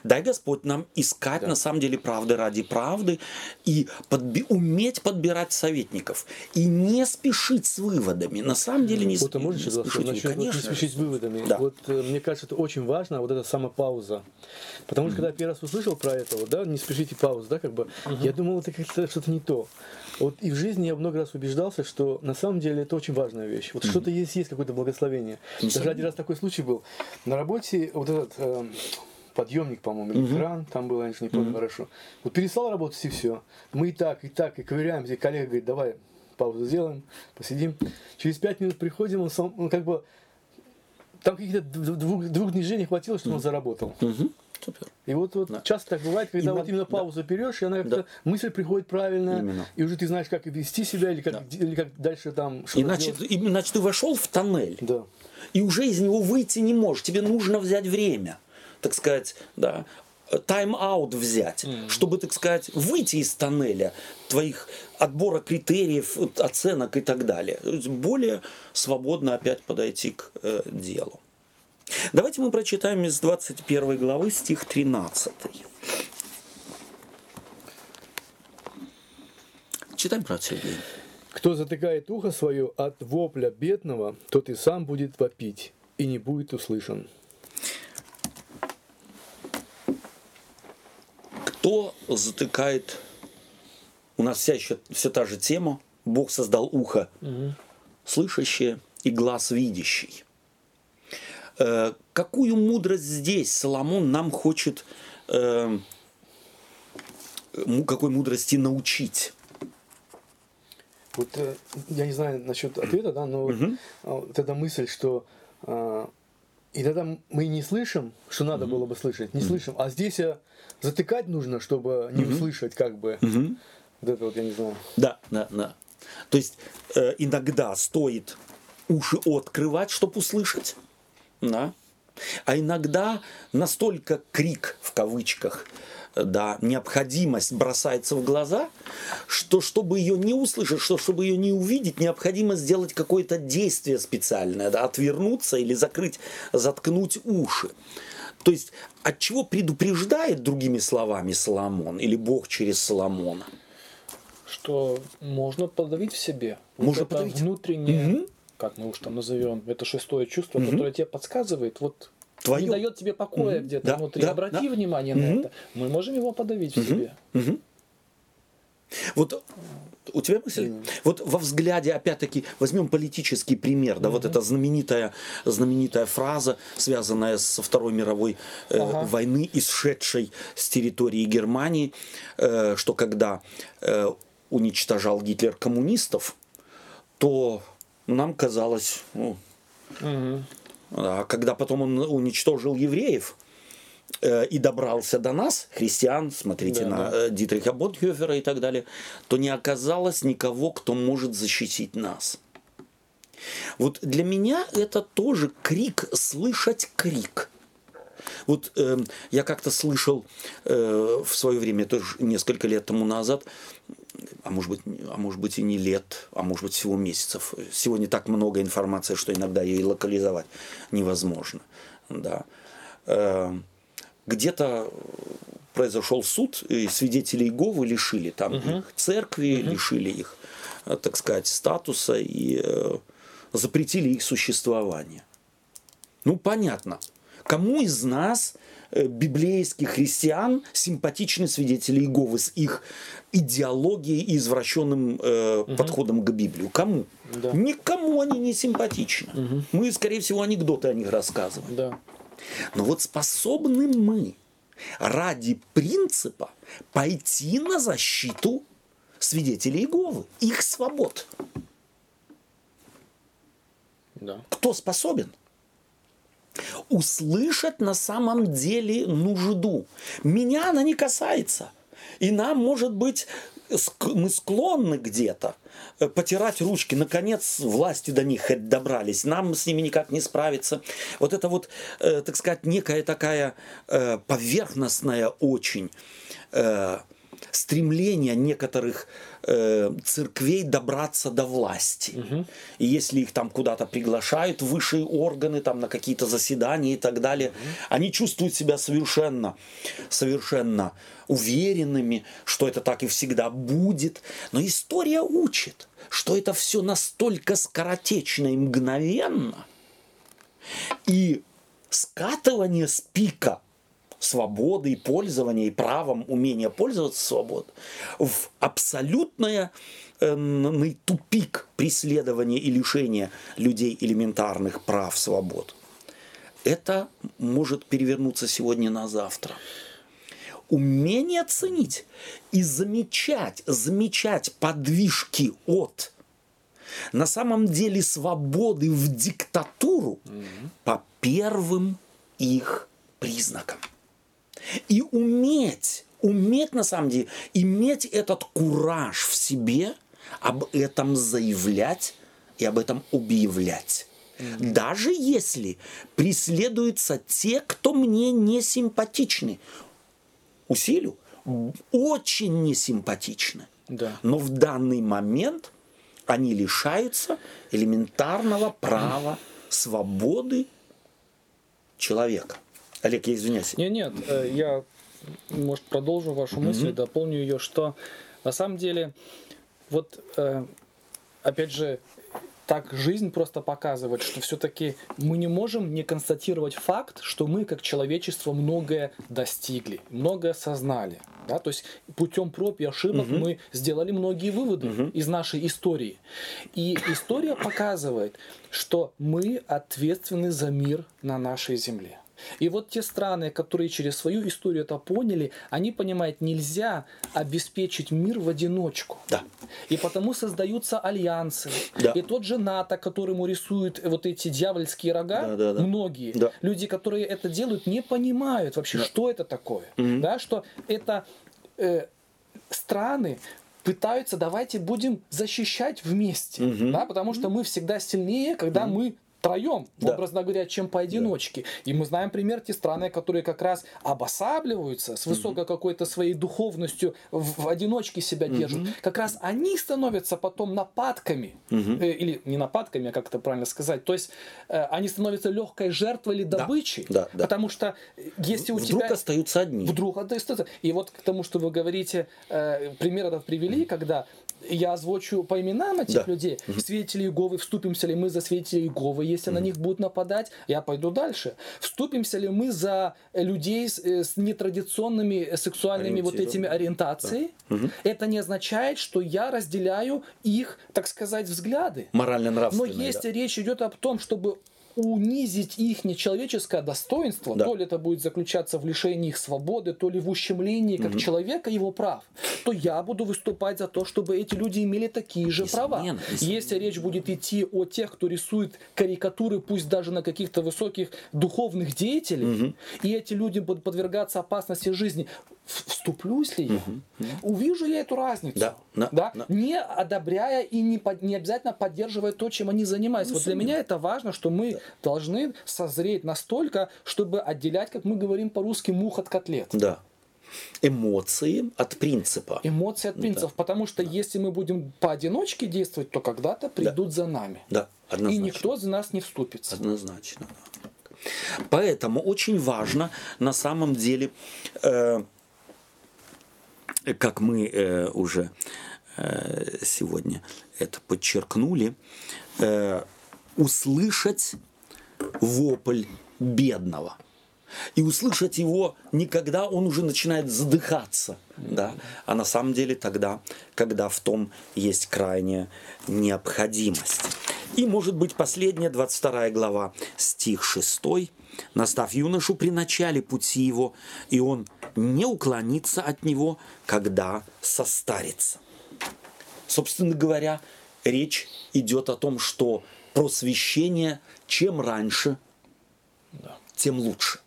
Дай Господь нам искать на самом деле правды ради правды и подби- уметь подбирать советников. И не спешить с выводами. На самом деле не, Вот сп- а можешь не спешить. насчет вот не Конечно. спешить с выводами? Да. Вот э, мне кажется, это очень важно, вот эта самопауза. Потому что когда я первый раз услышал про это, вот, да, не спешите паузу, да, как бы, я думал, это как-то что-то не то. Вот и в жизни я много раз убеждался, что на самом деле это очень важная вещь. Вот что-то есть, есть какое-то благословение. Даже Несомненно. один раз такой случай был. На работе вот этот э, подъемник, по-моему, или кран, там был, я не помню хорошо. Вот перестал работать и все. Мы и так, и так, и ковыряемся, и коллега говорит, давай паузу сделаем, посидим. Через пять минут приходим, он, сам, он как бы там каких-то дв- двух, двух движений хватило, чтобы он заработал. Супер. И вот, вот Да. часто так бывает, когда Именно- вот именно да. паузу берешь, и она как-то Да. мысль приходит правильно, Именно. и уже ты знаешь, как вести себя, или как, или как дальше там Иначе, иначе ты вошел в тоннель. Да. и уже из него выйти не можешь. Тебе нужно взять время, так сказать, да, тайм-аут взять, чтобы, так сказать, выйти из тоннеля твоих отбора критериев, оценок и так далее. То есть Более свободно опять подойти к э, делу. Давайте мы прочитаем из 21 главы стих 13. Читаем, брат Сергей. Кто затыкает ухо свое от вопля бедного, тот и сам будет вопить, и не будет услышан. Кто затыкает... У нас вся еще все та же тема. Бог создал ухо слышащее и глаз видящий. Э, какую мудрость здесь Соломон нам хочет э, какой мудрости научить? Вот э, я не знаю насчет ответа, да, но а, вот эта мысль, что а, иногда мы не слышим, что надо было бы слышать, не слышим, а здесь а, затыкать нужно, чтобы не услышать, как бы. Вот это вот я не знаю. Да, да, да. То есть э, иногда стоит уши открывать, чтобы услышать, да. А иногда настолько крик в кавычках, э, да, необходимость бросается в глаза, что чтобы ее не услышать, что чтобы ее не увидеть, необходимо сделать какое-то действие специальное, да, отвернуться или закрыть, заткнуть уши. То есть от чего предупреждает другими словами Соломон или Бог через Соломона? Что можно подавить в себе. Вот Можно это подавить. внутреннее, Мгм. как мы уж там назовем, это шестое чувство, которое тебе подсказывает, вот Твое. не дает тебе покоя Мгм. где-то Да, внутри. да, Обрати да. внимание Мгм. на это. Мы можем его подавить в себе. Мгм. Вот у тебя мысль? Вот во взгляде, опять-таки, возьмем политический пример, да, вот эта знаменитая, знаменитая фраза, связанная со Второй мировой э, Ага. войны, исшедшей с территории Германии, э, что когда э, уничтожал Гитлер коммунистов, то нам казалось, ну, Мгм. А когда потом он уничтожил евреев э, и добрался до нас, христиан, смотрите Да, на да. э, Дитриха Ботхёфера и так далее, то не оказалось никого, кто может защитить нас. Вот для меня это тоже крик, слышать крик. Вот э, я как-то слышал э, в свое время, тоже несколько лет тому назад, а может быть, а может быть и не лет, а может быть всего месяцев. Сегодня так много информации, что иногда ее и локализовать невозможно. Да. Э, где-то произошел суд, и свидетелей Иеговы лишили там их церкви, лишили их, э, так сказать, статуса и э, запретили их существование. Ну, понятно. Кому из нас, библейских христиан, симпатичны свидетели Иеговы с их идеологией и извращенным э, подходом к Библии? Кому? Да. Никому они не симпатичны. Мы, скорее всего, анекдоты о них рассказываем. Да. Но вот способны мы ради принципа пойти на защиту свидетелей Иеговы, их свобод. Да. Кто способен? Услышать на самом деле нужду. Меня она не касается. И нам, может быть, мы склонны где-то э, потирать ручки. Наконец, власти до них добрались. Нам с ними никак не справиться. Вот это вот, э, так сказать, некая такая э, поверхностная очень стремление некоторых э, церквей добраться до власти. И если их там куда-то приглашают высшие органы, там на какие-то заседания и так далее, они чувствуют себя совершенно, совершенно уверенными, что это так и всегда будет. Но история учит, что это все настолько скоротечно и мгновенно. И скатывание с пика свободы и пользования, и правом умения пользоваться свободой, в абсолютное э, тупик преследования и лишения людей элементарных прав, свобод. Это может перевернуться сегодня на завтра. Умение ценить и замечать, замечать подвижки от на самом деле свободы в диктатуру mm-hmm. по первым их признакам. И уметь, уметь на самом деле, иметь этот кураж в себе, об этом заявлять и об этом объявлять. Mm-hmm. Даже если преследуются те, кто мне не симпатичны. Усилю, очень несимпатичны. Да. Но в данный момент они лишаются элементарного права свободы человека. Олег, я извиняюсь. Нет, нет, э, я, может, продолжу вашу мысль, mm-hmm. дополню ее, что на самом деле, вот, э, опять же, так жизнь просто показывает, что все-таки мы не можем не констатировать факт, что мы как человечество многое достигли, многое осознали. Да? То есть путем проб и ошибок угу. мы сделали многие выводы угу. из нашей истории. И история показывает, что мы ответственны за мир на нашей земле. И вот те страны, которые через свою историю это поняли, они понимают, нельзя обеспечить мир в одиночку. Да. И потому создаются альянсы. Да. И тот же НАТО, которому рисуют вот эти дьявольские рога, да, да, да. многие да. люди, которые это делают, не понимают вообще, да. что это такое. Угу. Да, что это э, страны, пытаются, давайте будем защищать вместе, угу. да, потому что мы всегда сильнее, когда угу. мы втроем, да. образно говоря, чем поодиночке. Да. И мы знаем пример те страны, которые как раз обосабливаются с высокой угу. какой-то своей духовностью, в, одиночке себя угу. держат. Как раз они становятся потом нападками. Угу. Э, или не нападками, а как это правильно сказать. То есть э, они становятся легкой жертвой или добычей. Да, да, да. Потому что если у вдруг тебя... Вдруг остаются одни. Вдруг остаются. И вот к тому, что вы говорите, э, пример этот привели, когда я озвучу по именам этих да. людей. Угу. Свидетели Иеговы, вступимся ли мы за свидетелей Иеговы, если угу. на них будут нападать, я пойду дальше. Вступимся ли мы за людей с, э, с нетрадиционными сексуальными вот этими ориентациями? Да. Угу. Это не означает, что я разделяю их, так сказать, взгляды. Морально-нравственные. Но если да. речь идет о том, чтобы унизить их нечеловеческое достоинство, да. то ли это будет заключаться в лишении их свободы, то ли в ущемлении как угу. человека его прав, то я буду выступать за то, чтобы эти люди имели такие же несомненно, права. Несомненно. Если речь будет идти о тех, кто рисует карикатуры, пусть даже на каких-то высоких духовных деятелей, угу. и эти люди будут подвергаться опасности жизни, вступлюсь ли я, угу. увижу я эту разницу, да, да, да, да. не одобряя и не, под, не обязательно поддерживая то, чем они занимаются. Ну, вот для меня это важно, что мы да. должны созреть настолько, чтобы отделять, как мы говорим по-русски, мух от котлет. Да. Эмоции от принципа. Эмоции от принципов, да. потому что да. если мы будем поодиночке действовать, то когда-то придут да. за нами. Да, однозначно. И никто за нас не вступится. Однозначно. Да. Поэтому очень важно на самом деле э, как мы э, уже э, сегодня это подчеркнули, э, услышать вопль бедного. И услышать его не когда он уже начинает задыхаться, да, а на самом деле тогда, когда в том есть крайняя необходимость. И может быть последняя, 22 глава, стих 6. «Настав юношу при начале пути его, и он не уклонится от него, когда состарится». Собственно говоря, речь идет о том, что просвещение чем раньше, тем лучше.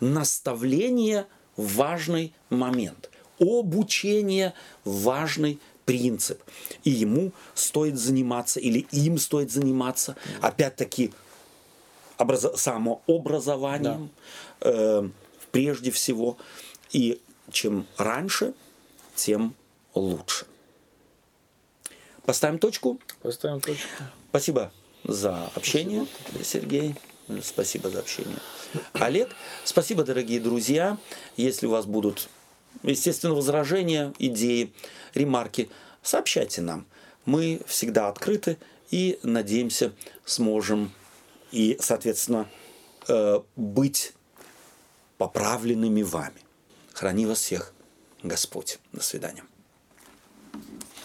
Наставление – важный момент. Обучение – важный принцип. И ему стоит заниматься, или им стоит заниматься, опять-таки, образ... самообразованием, да. э, прежде всего. И чем раньше, тем лучше. Поставим точку. Поставим точку. Спасибо за общение, Сергей. Спасибо за общение. Олег, спасибо, дорогие друзья. Если у вас будут, естественно, возражения, идеи, ремарки, сообщайте нам. Мы всегда открыты и, надеемся, сможем и, соответственно, э, быть поправленными вами. Храни вас всех Господь. До свидания.